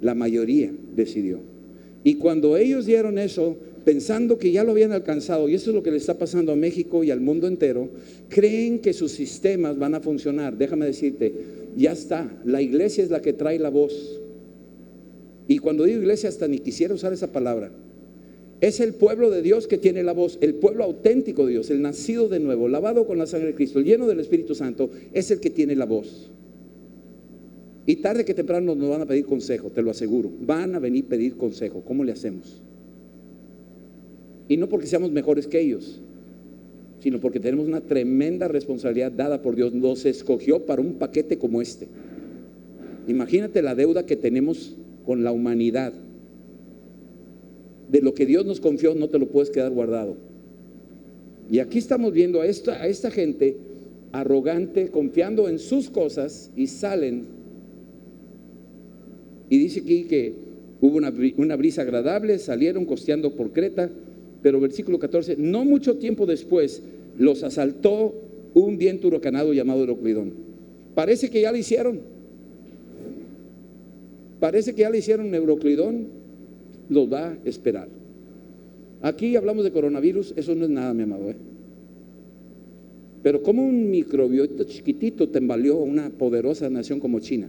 [SPEAKER 1] La mayoría decidió. Y cuando ellos dieron eso, pensando que ya lo habían alcanzado, y eso es lo que le está pasando a México y al mundo entero, creen que sus sistemas van a funcionar. Déjame decirte, ya está, la iglesia es la que trae la voz. Y cuando digo iglesia, hasta ni quisiera usar esa palabra. Es el pueblo de Dios que tiene la voz, el pueblo auténtico de Dios, el nacido de nuevo, lavado con la sangre de Cristo, lleno del Espíritu Santo, es el que tiene la voz. Y tarde que temprano nos van a pedir consejo, te lo aseguro. Van a venir a pedir consejo. ¿Cómo le hacemos? Y no porque seamos mejores que ellos, sino porque tenemos una tremenda responsabilidad dada por Dios. Nos escogió para un paquete como este. Imagínate la deuda que tenemos con la humanidad. De lo que Dios nos confió no te lo puedes quedar guardado. Y aquí estamos viendo a esta, a esta gente arrogante, confiando en sus cosas y salen. Y dice aquí que hubo una, una brisa agradable, salieron costeando por Creta pero versículo 14, no mucho tiempo después los asaltó un viento huracanado llamado Euroclidón. Parece que ya lo hicieron. Parece que ya le hicieron Euroclidón, los va a esperar. Aquí hablamos de coronavirus, eso no es nada, mi amado. ¿eh? Pero como un microbiota chiquitito tambaleó una poderosa nación como China,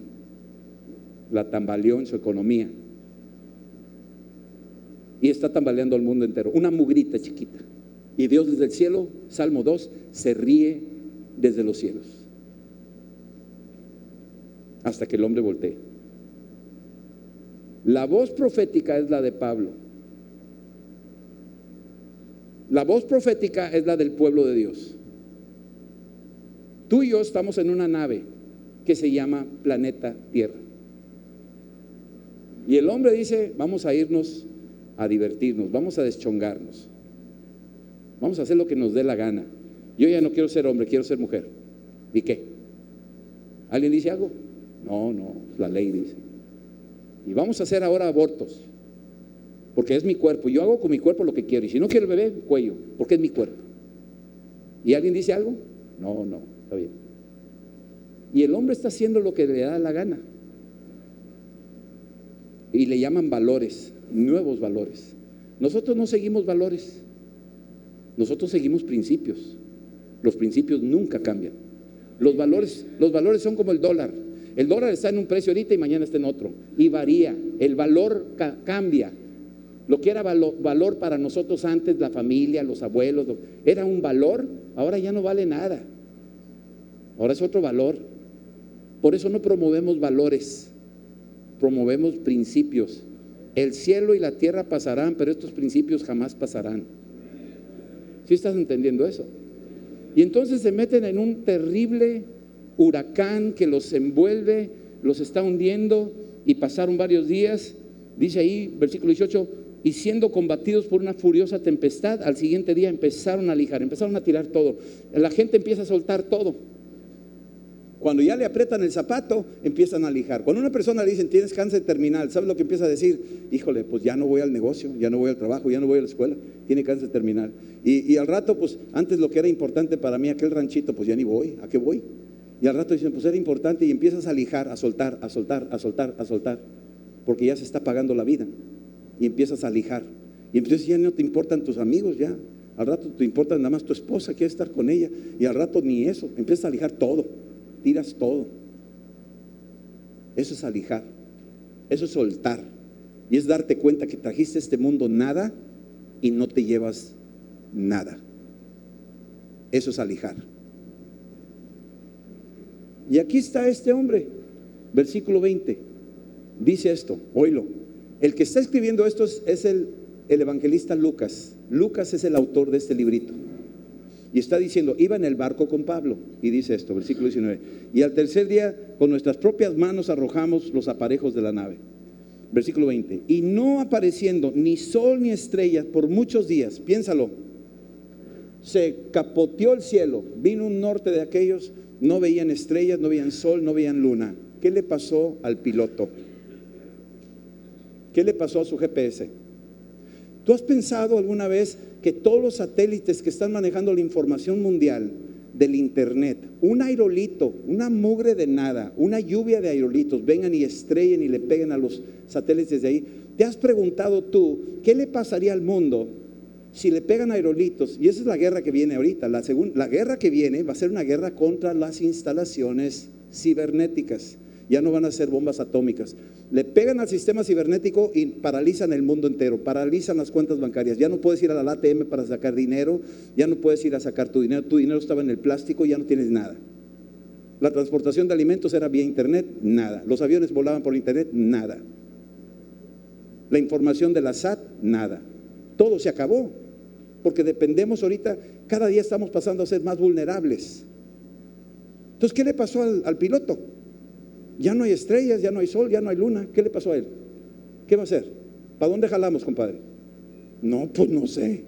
[SPEAKER 1] la tambaleó en su economía y está tambaleando al mundo entero. Una mugrita chiquita. Y Dios desde el cielo, Salmo 2, se ríe desde los cielos. Hasta que el hombre voltee. La voz profética es la de Pablo. La voz profética es la del pueblo de Dios. Tú y yo estamos en una nave que se llama planeta Tierra. Y el hombre dice, vamos a irnos a divertirnos, vamos a deschongarnos, vamos a hacer lo que nos dé la gana. Yo ya no quiero ser hombre, quiero ser mujer. ¿Y qué? ¿Alguien dice algo? No, no, la ley dice. Y vamos a hacer ahora abortos, porque es mi cuerpo. Yo hago con mi cuerpo lo que quiero. Y si no quiero el bebé, cuello, porque es mi cuerpo. ¿Y alguien dice algo? No, no, está bien. Y el hombre está haciendo lo que le da la gana. Y le llaman valores nuevos valores. Nosotros no seguimos valores, nosotros seguimos principios. Los principios nunca cambian. Los valores, los valores son como el dólar. El dólar está en un precio ahorita y mañana está en otro. Y varía. El valor cambia. Lo que era valor, para nosotros antes, la familia, los abuelos, era un valor, ahora ya no vale nada. Ahora es otro valor. Por eso no promovemos valores, promovemos principios. El cielo y la tierra pasarán, pero estos principios jamás pasarán. ¿Sí estás entendiendo eso? Y entonces se meten en un terrible huracán que los envuelve, los está hundiendo y pasaron varios días. Dice ahí, versículo 18,
[SPEAKER 2] y siendo combatidos por una furiosa tempestad, al siguiente día empezaron a lijar, empezaron a tirar todo. La gente empieza a soltar todo.
[SPEAKER 1] Cuando ya le aprietan el zapato, empiezan a lijar. Cuando una persona le dicen, tienes cáncer terminal, ¿sabes lo que empieza a decir? Híjole, pues ya no voy al negocio, ya no voy al trabajo, ya no voy a la escuela, tiene cáncer terminal. Y, y al rato, pues antes lo que era importante para mí, aquel ranchito, pues ya ni voy, ¿a qué voy? Y al rato dicen, pues era importante y empiezas a lijar, a soltar, a soltar, a soltar, a soltar, porque ya se está pagando la vida. Y empiezas a lijar. Y entonces ya no te importan tus amigos, ya. Al rato te importa nada más tu esposa, quieres estar con ella. Y al rato ni eso, empiezas a lijar todo tiras todo. Eso es alijar, eso es soltar. Y es darte cuenta que trajiste a este mundo nada y no te llevas nada. Eso es alijar. Y aquí está este hombre, versículo 20. Dice esto, oílo. El que está escribiendo esto es, el, el evangelista Lucas. Lucas es el autor de este librito. Y está diciendo, iba en el barco con Pablo. Y dice esto, versículo 19. Y al tercer día, con nuestras propias manos arrojamos los aparejos de la nave. Versículo 20. Y no apareciendo ni sol ni estrellas por muchos días, piénsalo, se capoteó el cielo, vino un norte de aquellos, no veían estrellas, no veían sol, no veían luna. ¿Qué le pasó al piloto? ¿Qué le pasó a su GPS? ¿Tú has pensado alguna vez que todos los satélites que están manejando la información mundial del Internet, un aerolito, una mugre de nada, una lluvia de aerolitos, vengan y estrellen y le peguen a los satélites desde ahí? ¿Te has preguntado tú qué le pasaría al mundo si le pegan aerolitos? Y esa es la guerra que viene ahorita. La, la guerra que viene va a ser una guerra contra las instalaciones cibernéticas ya no van a ser bombas atómicas. Le pegan al sistema cibernético y paralizan el mundo entero, paralizan las cuentas bancarias. Ya no puedes ir a la ATM para sacar dinero, ya no puedes ir a sacar tu dinero, tu dinero estaba en el plástico, ya no tienes nada. La transportación de alimentos era vía internet, nada. Los aviones volaban por internet, nada. La información de la SAT, nada. Todo se acabó, porque dependemos ahorita, cada día estamos pasando a ser más vulnerables. Entonces, ¿qué le pasó al, al piloto? Ya no hay estrellas, ya no hay sol, ya no hay luna. ¿Qué le pasó a él? ¿Qué va a hacer? ¿Para dónde jalamos, compadre? No, pues no sé.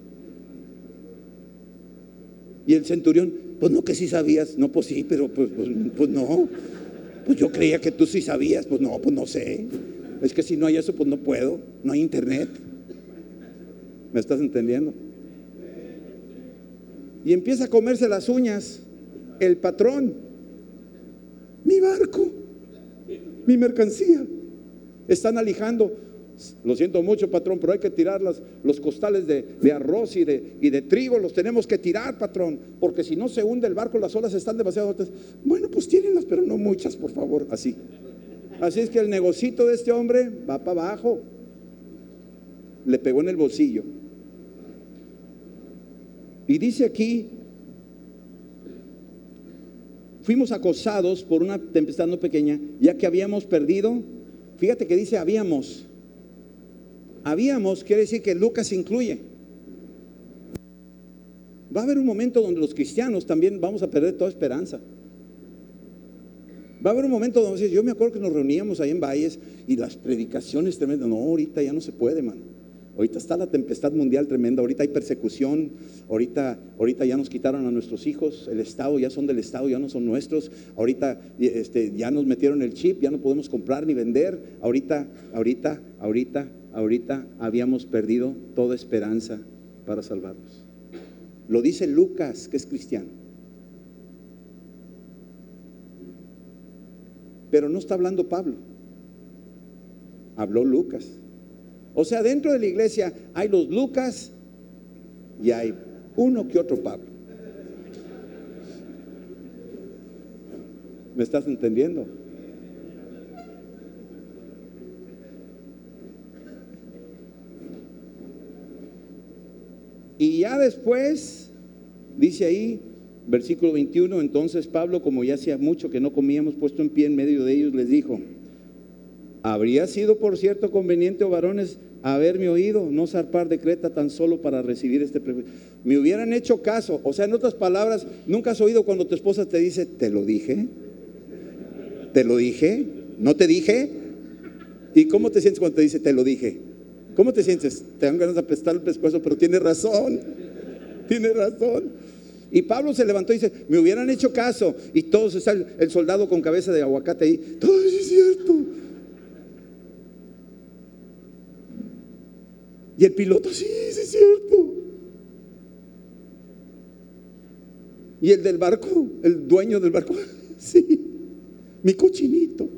[SPEAKER 1] Y el centurión, pues no que sí sabías. No, pues sí, pero pues, pues, pues, no. Pues yo creía que tú sí sabías. Pues no, pues no sé. Es que si no hay eso, pues no puedo. No hay internet. ¿Me estás entendiendo? Y empieza a comerse las uñas el patrón. Mi barco mi mercancía. Están alijando. Lo siento mucho, patrón, pero hay que tirar los costales de, arroz y de, y de, trigo, los tenemos que tirar, patrón, porque si no se hunde el barco, las olas están demasiado altas. Bueno, pues tírenlas, pero no muchas, por favor, así. Así es que el negocito de este hombre va para abajo. Le pegó en el bolsillo. Y dice aquí fuimos acosados por una tempestad no pequeña, ya que habíamos perdido, fíjate que dice habíamos, habíamos quiere decir que Lucas incluye. Va a haber un momento donde los cristianos también vamos a perder toda esperanza. Va a haber un momento donde yo me acuerdo que nos reuníamos ahí en Valles y las predicaciones tremendas, no, ahorita ya no se puede, man. Ahorita está la tempestad mundial tremenda, ahorita hay persecución, ahorita, ahorita ya nos quitaron a nuestros hijos, el Estado ya son del Estado, ya no son nuestros, ahorita este, ya nos metieron el chip, ya no podemos comprar ni vender, ahorita, ahorita, ahorita, ahorita habíamos perdido toda esperanza para salvarnos. Lo dice Lucas, que es cristiano. Pero no está hablando Pablo, habló Lucas. O sea, dentro de la iglesia hay los Lucas y hay uno que otro Pablo. ¿Me estás entendiendo? Y ya después, dice ahí, versículo 21, entonces Pablo, como ya hacía mucho que no comíamos puesto en pie en medio de ellos, les dijo, Habría sido, por cierto, conveniente, oh varones, haberme oído, no zarpar de Creta tan solo para recibir este premio. Me hubieran hecho caso. O sea, en otras palabras, ¿nunca has oído cuando tu esposa te dice, te lo dije? ¿Te lo dije? ¿No te dije? ¿Y cómo te sientes cuando te dice, te lo dije? ¿Cómo te sientes? Te dan ganas de apestar el pescuezo, pero tiene razón. Tiene razón. Y Pablo se levantó y dice, me hubieran hecho caso. Y todos está el, soldado con cabeza de aguacate ahí. Todo es cierto. Y el piloto, sí, sí es cierto. Y el del barco, el dueño del barco, sí, mi cochinito.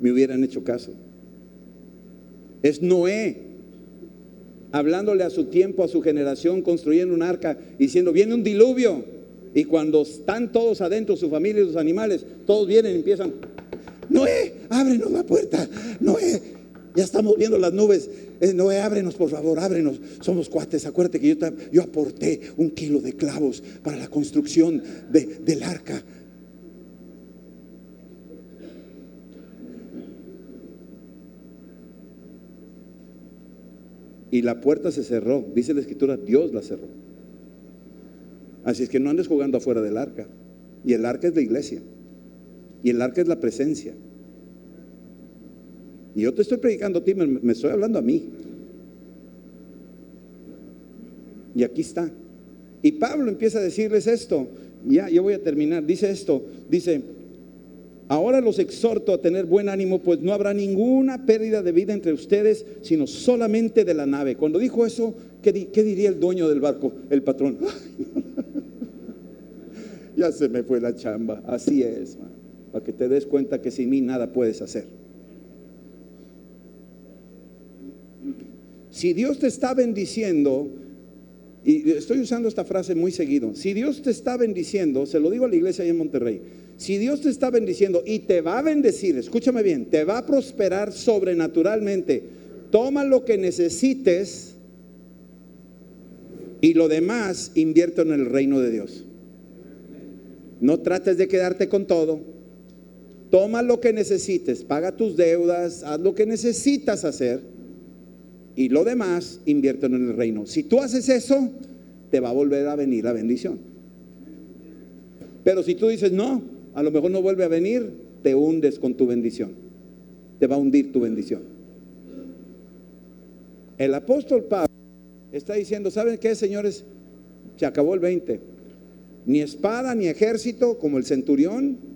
[SPEAKER 1] Me hubieran hecho caso. Es Noé hablándole a su tiempo, a su generación, construyendo un arca, diciendo, viene un diluvio. Y cuando están todos adentro, su familia y sus animales, todos vienen y empiezan, Noé, ábrenos la puerta, Noé, ya estamos viendo las nubes. Eh, Noé, ábrenos, por favor, ábrenos. Somos cuates. Acuérdate que yo, yo aporté un kilo de clavos para la construcción del arca. Y la puerta se cerró. Dice la escritura, Dios la cerró. Así es que no andes jugando afuera del arca. Y el arca es la iglesia. Y el arca es la presencia. Y yo te estoy predicando a ti, me, estoy hablando a mí. Y aquí está. Y Pablo empieza a decirles esto. Ya, yo voy a terminar. Dice esto. Dice, ahora los exhorto a tener buen ánimo, pues no habrá ninguna pérdida de vida entre ustedes, sino solamente de la nave. Cuando dijo eso, ¿qué, diría el dueño del barco? El patrón. ya se me fue la chamba. Así es, para que te des cuenta que sin mí nada puedes hacer. Si Dios te está bendiciendo, y estoy usando esta frase muy seguido, si Dios te está bendiciendo, se lo digo a la iglesia ahí en Monterrey, si Dios te está bendiciendo y te va a bendecir, escúchame bien, te va a prosperar sobrenaturalmente, toma lo que necesites y lo demás invierto en el reino de Dios. No trates de quedarte con todo. Toma lo que necesites, paga tus deudas, haz lo que necesitas hacer y lo demás invierten en el reino. Si tú haces eso, te va a volver a venir la bendición. Pero si tú dices, no, a lo mejor no vuelve a venir, te hundes con tu bendición. Te va a hundir tu bendición. El apóstol Pablo está diciendo, ¿saben qué, señores? Se acabó el 20. Ni espada, ni ejército como el centurión,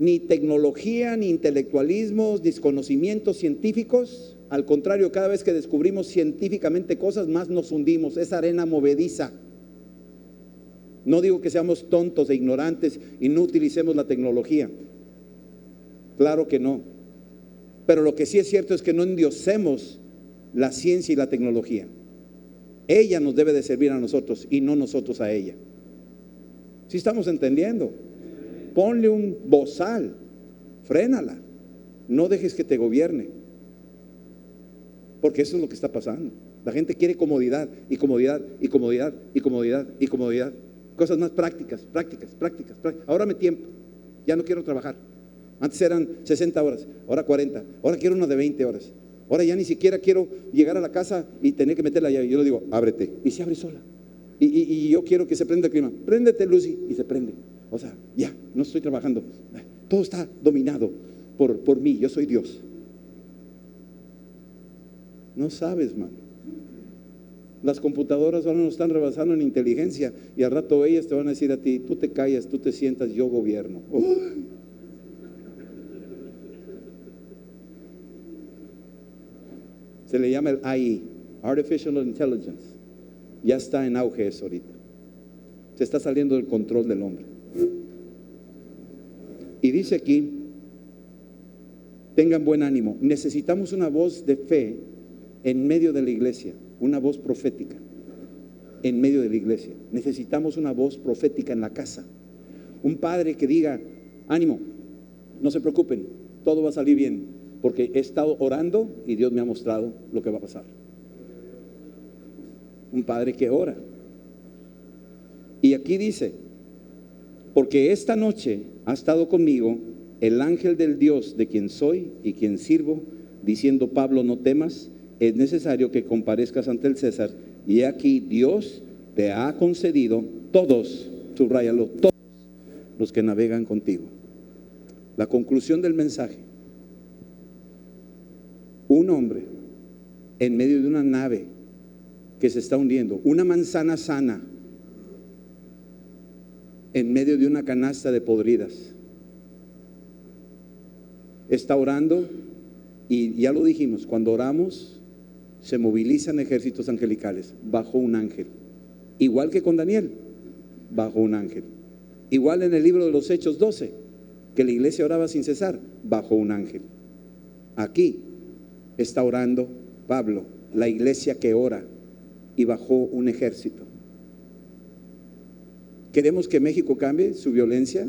[SPEAKER 1] ni tecnología, ni intelectualismos, ni conocimientos científicos al contrario, cada vez que descubrimos científicamente cosas, más nos hundimos. Es arena movediza. No digo que seamos tontos e ignorantes y no utilicemos la tecnología. Claro que no. Pero lo que sí es cierto es que no endiosemos la ciencia y la tecnología. Ella nos debe de servir a nosotros y no nosotros a ella. Si estamos entendiendo? Ponle un bozal, frénala. No dejes que te gobierne. Porque eso es lo que está pasando. La gente quiere comodidad y comodidad y comodidad y comodidad y comodidad. Cosas más prácticas, prácticas, prácticas, prácticas. Ahora me tiempo. Ya no quiero trabajar. Antes eran 60 horas, ahora 40. Ahora quiero una de 20 horas. Ahora ya ni siquiera quiero llegar a la casa y tener que meter la llave. Yo le digo, ábrete. Y se abre sola. Y, y yo quiero que se prenda el clima. Préndete, Lucy. Y se prende. O sea, ya, no estoy trabajando. Todo está dominado por, por mí. Yo soy Dios. No sabes, man. Las computadoras ahora nos están rebasando en inteligencia y al rato ellas te van a decir a ti, tú te callas, tú te sientas, yo gobierno. Se le llama el AI, Artificial Intelligence. Ya está en auge eso ahorita. Se está saliendo del control del hombre. Y dice aquí, tengan buen ánimo. Necesitamos una voz de fe en medio de la iglesia, una voz profética, en medio de la iglesia. Necesitamos una voz profética en la casa. Un padre que diga, ánimo, no se preocupen, todo va a salir bien, porque he estado orando y Dios me ha mostrado lo que va a pasar. Un padre que ora. Y aquí dice, porque esta noche ha estado conmigo el ángel del Dios de quien soy y quien sirvo, diciendo, Pablo, no temas es necesario que comparezcas ante el César y aquí Dios te ha concedido todos, subrayalo, todos los que navegan contigo. La conclusión del mensaje. Un hombre en medio de una nave que se está hundiendo, una manzana sana en medio de una canasta de podridas. Está orando y ya lo dijimos, cuando oramos se movilizan ejércitos angelicales bajo un ángel. Igual que con Daniel, bajo un ángel. Igual en el libro de los Hechos 12, que la iglesia oraba sin cesar, bajo un ángel. Aquí está orando Pablo, la iglesia que ora, y bajó un ejército. ¿Queremos que México cambie su violencia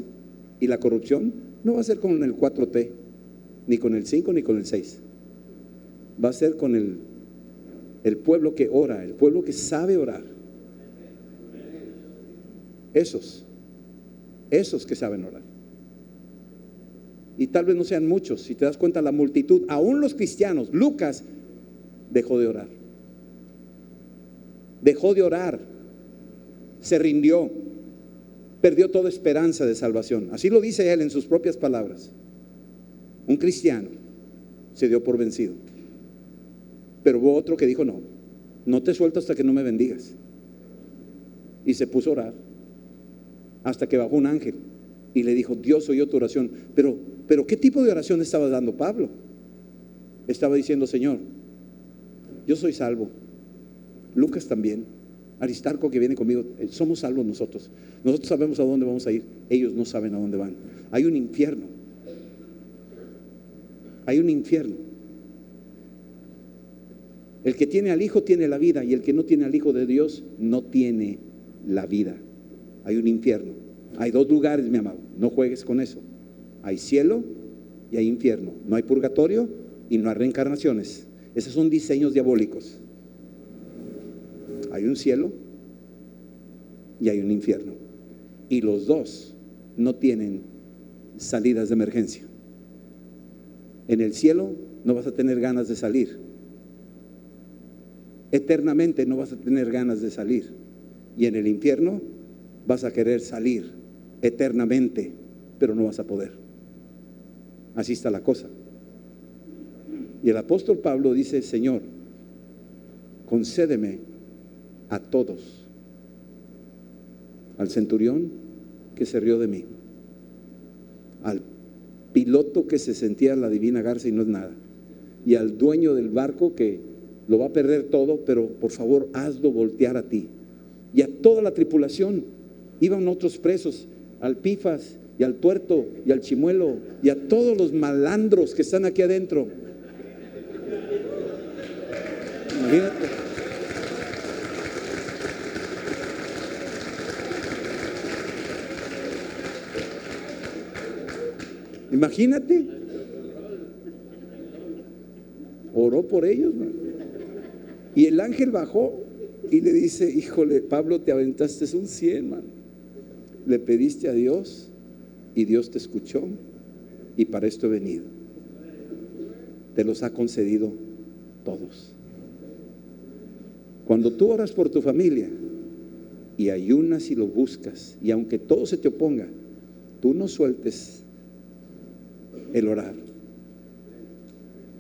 [SPEAKER 1] y la corrupción? No va a ser con el 4T, ni con el 5, ni con el 6. Va a ser con el, el pueblo que ora, el pueblo que sabe orar. Esos, esos que saben orar. Y tal vez no sean muchos, si te das cuenta la multitud, aún los cristianos, Lucas dejó de orar. Dejó de orar, se rindió, perdió toda esperanza de salvación. Así lo dice él en sus propias palabras. Un cristiano se dio por vencido. Pero hubo otro que dijo, no, no te suelto hasta que no me bendigas. Y se puso a orar hasta que bajó un ángel y le dijo, Dios oyó tu oración. Pero, pero ¿qué tipo de oración estaba dando Pablo? Estaba diciendo, Señor, yo soy salvo. Lucas también. Aristarco que viene conmigo, eh, somos salvos nosotros. Nosotros sabemos a dónde vamos a ir. Ellos no saben a dónde van. Hay un infierno. Hay un infierno. El que tiene al Hijo tiene la vida y el que no tiene al Hijo de Dios no tiene la vida. Hay un infierno. Hay dos lugares, mi amado. No juegues con eso. Hay cielo y hay infierno. No hay purgatorio y no hay reencarnaciones. Esos son diseños diabólicos. Hay un cielo y hay un infierno. Y los dos no tienen salidas de emergencia. En el cielo no vas a tener ganas de salir. Eternamente no vas a tener ganas de salir. Y en el infierno vas a querer salir eternamente, pero no vas a poder. Así está la cosa. Y el apóstol Pablo dice, Señor, concédeme a todos, al centurión que se rió de mí, al piloto que se sentía la divina garza y no es nada, y al dueño del barco que lo va a perder todo, pero por favor hazlo voltear a ti, y a toda la tripulación, iban otros presos, al Pifas y al Tuerto y al Chimuelo y a todos los malandros que están aquí adentro. Imagínate. Imagínate. Oró por ellos. Y el ángel bajó y le dice, híjole, Pablo, te aventaste un cien, man. Le pediste a Dios y Dios te escuchó y para esto he venido. Te los ha concedido todos. Cuando tú oras por tu familia y ayunas y lo buscas, y aunque todo se te oponga, tú no sueltes el orar.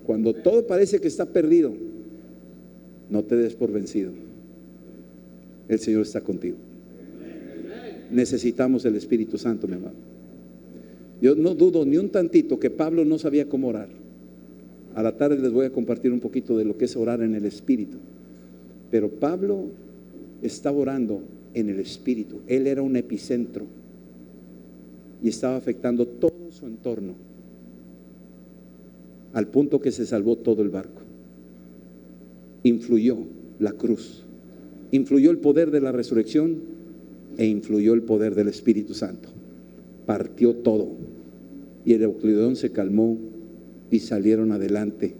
[SPEAKER 1] Cuando todo parece que está perdido, no te des por vencido. El Señor está contigo. Necesitamos el Espíritu Santo, mi amado. Yo no dudo ni un tantito que Pablo no sabía cómo orar. A la tarde les voy a compartir un poquito de lo que es orar en el Espíritu. Pero Pablo estaba orando en el Espíritu. Él era un epicentro y estaba afectando todo su entorno al punto que se salvó todo el barco. Influyó la cruz, influyó el poder de la resurrección e influyó el poder del Espíritu Santo. Partió todo y el Euclidón se calmó y salieron adelante.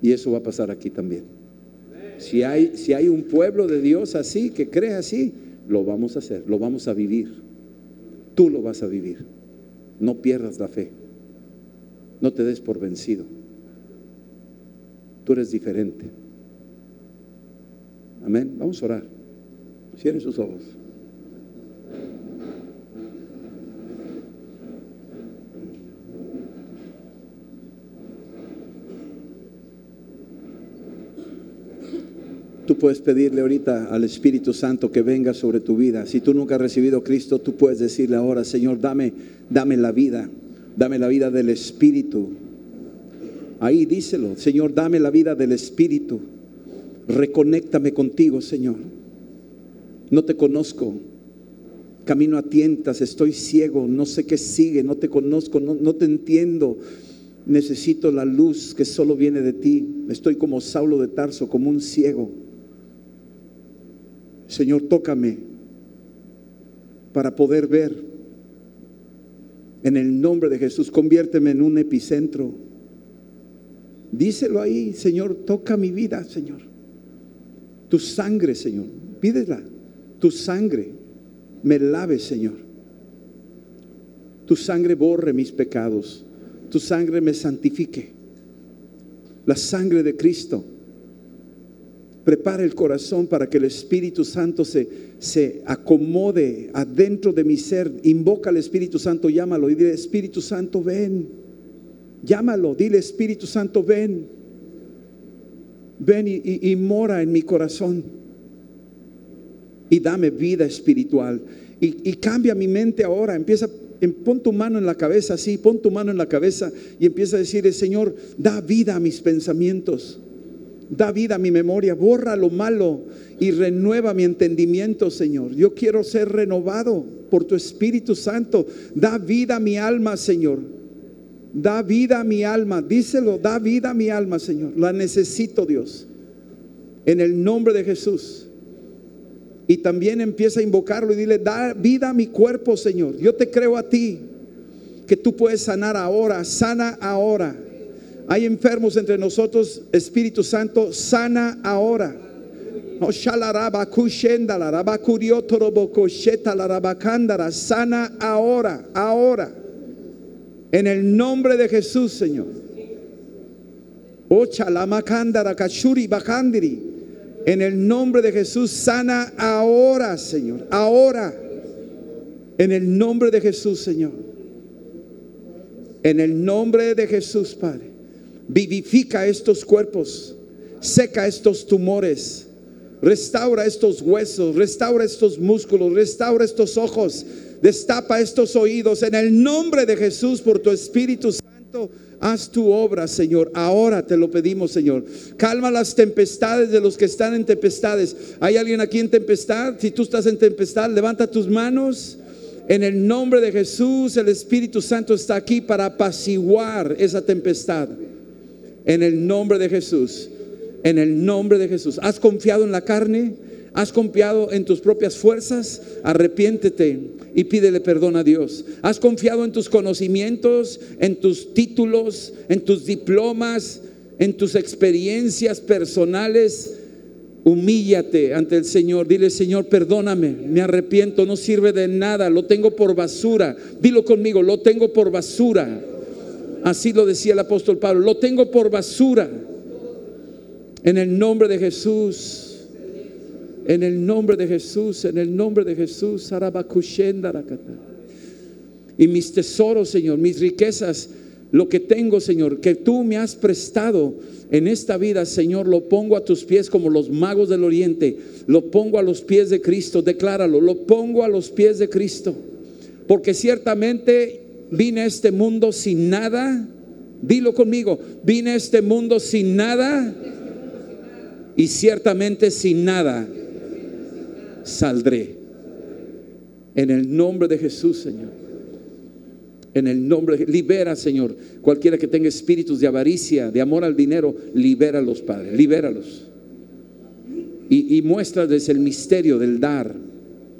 [SPEAKER 1] Y eso va a pasar aquí también. Si hay, si hay un pueblo de Dios así, que cree así, lo vamos a hacer, lo vamos a vivir. Tú lo vas a vivir. No pierdas la fe. No te des por vencido. Tú eres diferente. Amén. Vamos a orar. Cierren sus ojos. Tú puedes pedirle ahorita al Espíritu Santo que venga sobre tu vida. Si tú nunca has recibido a Cristo, tú puedes decirle ahora, Señor, dame, dame la vida dame la vida del Espíritu. Ahí díselo, Señor, dame la vida del Espíritu. Reconéctame contigo, Señor. No te conozco. Camino a tientas, estoy ciego, no sé qué sigue, no te conozco, no, no te entiendo. Necesito la luz que solo viene de ti. Estoy como Saulo de Tarso, como un ciego. Señor, tócame para poder ver. En el nombre de Jesús, conviérteme en un epicentro. Díselo ahí, Señor, toca mi vida, Señor. Tu sangre, Señor, pídela. Tu sangre me lave, Señor. Tu sangre borre mis pecados. Tu sangre me santifique. La sangre de Cristo prepara el corazón para que el Espíritu Santo se, se acomode adentro de mi ser. Invoca al Espíritu Santo, llámalo y dile, Espíritu Santo, ven. Llámalo, dile, Espíritu Santo, ven. Ven y, y- mora en mi corazón. Y dame vida espiritual. Y, y cambia mi mente ahora. Empieza, en- pon tu mano en la cabeza, sí, pon tu mano en la cabeza y empieza a decirle, Señor, da vida a mis pensamientos. Da vida a mi memoria, borra lo malo y renueva mi entendimiento, Señor. Yo quiero ser renovado por tu Espíritu Santo. Da vida a mi alma, Señor. Da vida a mi alma. Díselo, da vida a mi alma, Señor. La necesito, Dios. En el nombre de Jesús. Y también empieza a invocarlo y dile, da vida a mi cuerpo, Señor. Yo te creo a ti, que tú puedes sanar ahora, sana ahora. Hay enfermos entre nosotros, Espíritu Santo, sana ahora. Sana ahora, ahora. En el nombre de Jesús, Señor. En el nombre de Jesús, sana ahora, Señor. Ahora. En el nombre de Jesús, Señor. En el nombre de Jesús, Padre. Vivifica estos cuerpos. Seca estos tumores. Restaura estos huesos. Restaura estos músculos. Restaura estos ojos. Destapa estos oídos. En el nombre de Jesús, por tu Espíritu Santo. Haz tu obra, Señor. Ahora te lo pedimos, Señor. Calma las tempestades de los que están en tempestades. ¿Hay alguien aquí en tempestad? Si tú estás en tempestad, levanta tus manos. En el nombre de Jesús, el Espíritu Santo está aquí para apaciguar esa tempestad. En el nombre de Jesús. En el nombre de Jesús. ¿Has confiado en la carne? ¿Has confiado en tus propias fuerzas? Arrepiéntete y pídele perdón a Dios. ¿Has confiado en tus conocimientos, en tus títulos, en tus diplomas, en tus experiencias personales? Humíllate ante el Señor. Dile, Señor, perdóname, me arrepiento, no sirve de nada, lo tengo por basura. Dilo conmigo, lo tengo por basura. Así lo decía el apóstol Pablo, lo tengo por basura. En el nombre de Jesús. En el nombre de Jesús, en el nombre de Jesús. Y mis tesoros, Señor, mis riquezas, lo que tengo, Señor, que tú me has prestado en esta vida, Señor, lo pongo a tus pies como los magos del oriente. Lo pongo a los pies de Cristo, decláralo, lo pongo a los pies de Cristo. Porque ciertamente vine a este mundo sin nada. Dilo conmigo, vine a este mundo sin nada y ciertamente sin nada saldré. En el nombre de Jesús, Señor. En el nombre de libera, Señor, cualquiera que tenga espíritus de avaricia, de amor al dinero, libéralos, Padre, libéralos. Y, y muéstrales el misterio del dar.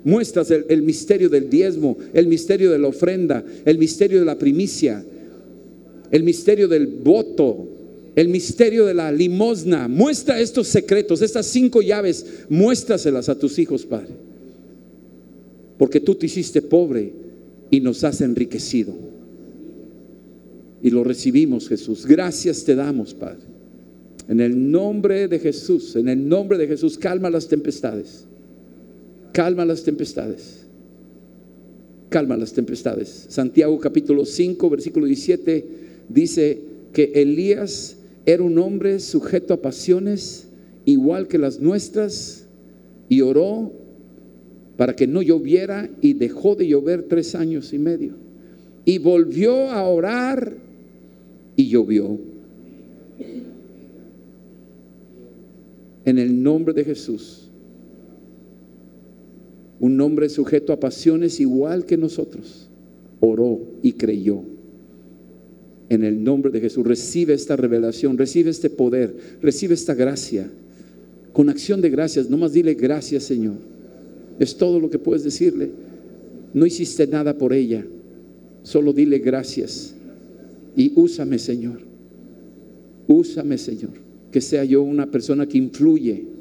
[SPEAKER 1] Muestras el, el misterio del diezmo, el misterio de la ofrenda, el misterio de la primicia, el misterio del voto, el misterio de la limosna. Muestra estos secretos, estas cinco llaves, muéstraselas a tus hijos, Padre. Porque tú te hiciste pobre y nos has enriquecido. Y lo recibimos, Jesús. Gracias te damos, Padre. En el nombre de Jesús, en el nombre de Jesús, calma las tempestades. Calma las tempestades. Calma las tempestades. Santiago capítulo 5, versículo 17 dice que Elías era un hombre sujeto a pasiones
[SPEAKER 2] igual que las nuestras, y oró para que no lloviera y dejó de llover tres años y medio. Y volvió a orar y llovió. En el nombre de Jesús. Un hombre sujeto a pasiones igual que nosotros. Oró y creyó. En el nombre de Jesús. Recibe esta revelación, recibe este poder, recibe esta gracia. Con acción de gracias, nomás dile gracias Señor. Es todo lo que puedes decirle. No hiciste nada por ella. Solo dile gracias. Y úsame, Señor. Úsame, Señor. Que sea yo una persona que influye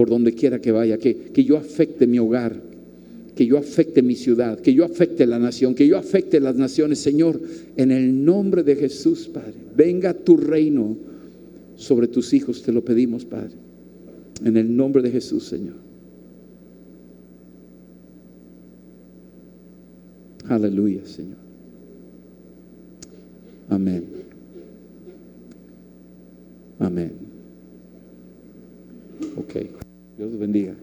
[SPEAKER 2] por donde quiera que vaya, que, que yo afecte mi hogar, que yo afecte mi ciudad, que yo afecte la nación, que yo afecte las naciones. Señor, en el nombre de Jesús, Padre, venga tu reino sobre tus hijos, te lo pedimos, Padre. En el nombre de Jesús, Señor. Aleluya, Señor. Amén. Amén. Okay. Dios los bendiga.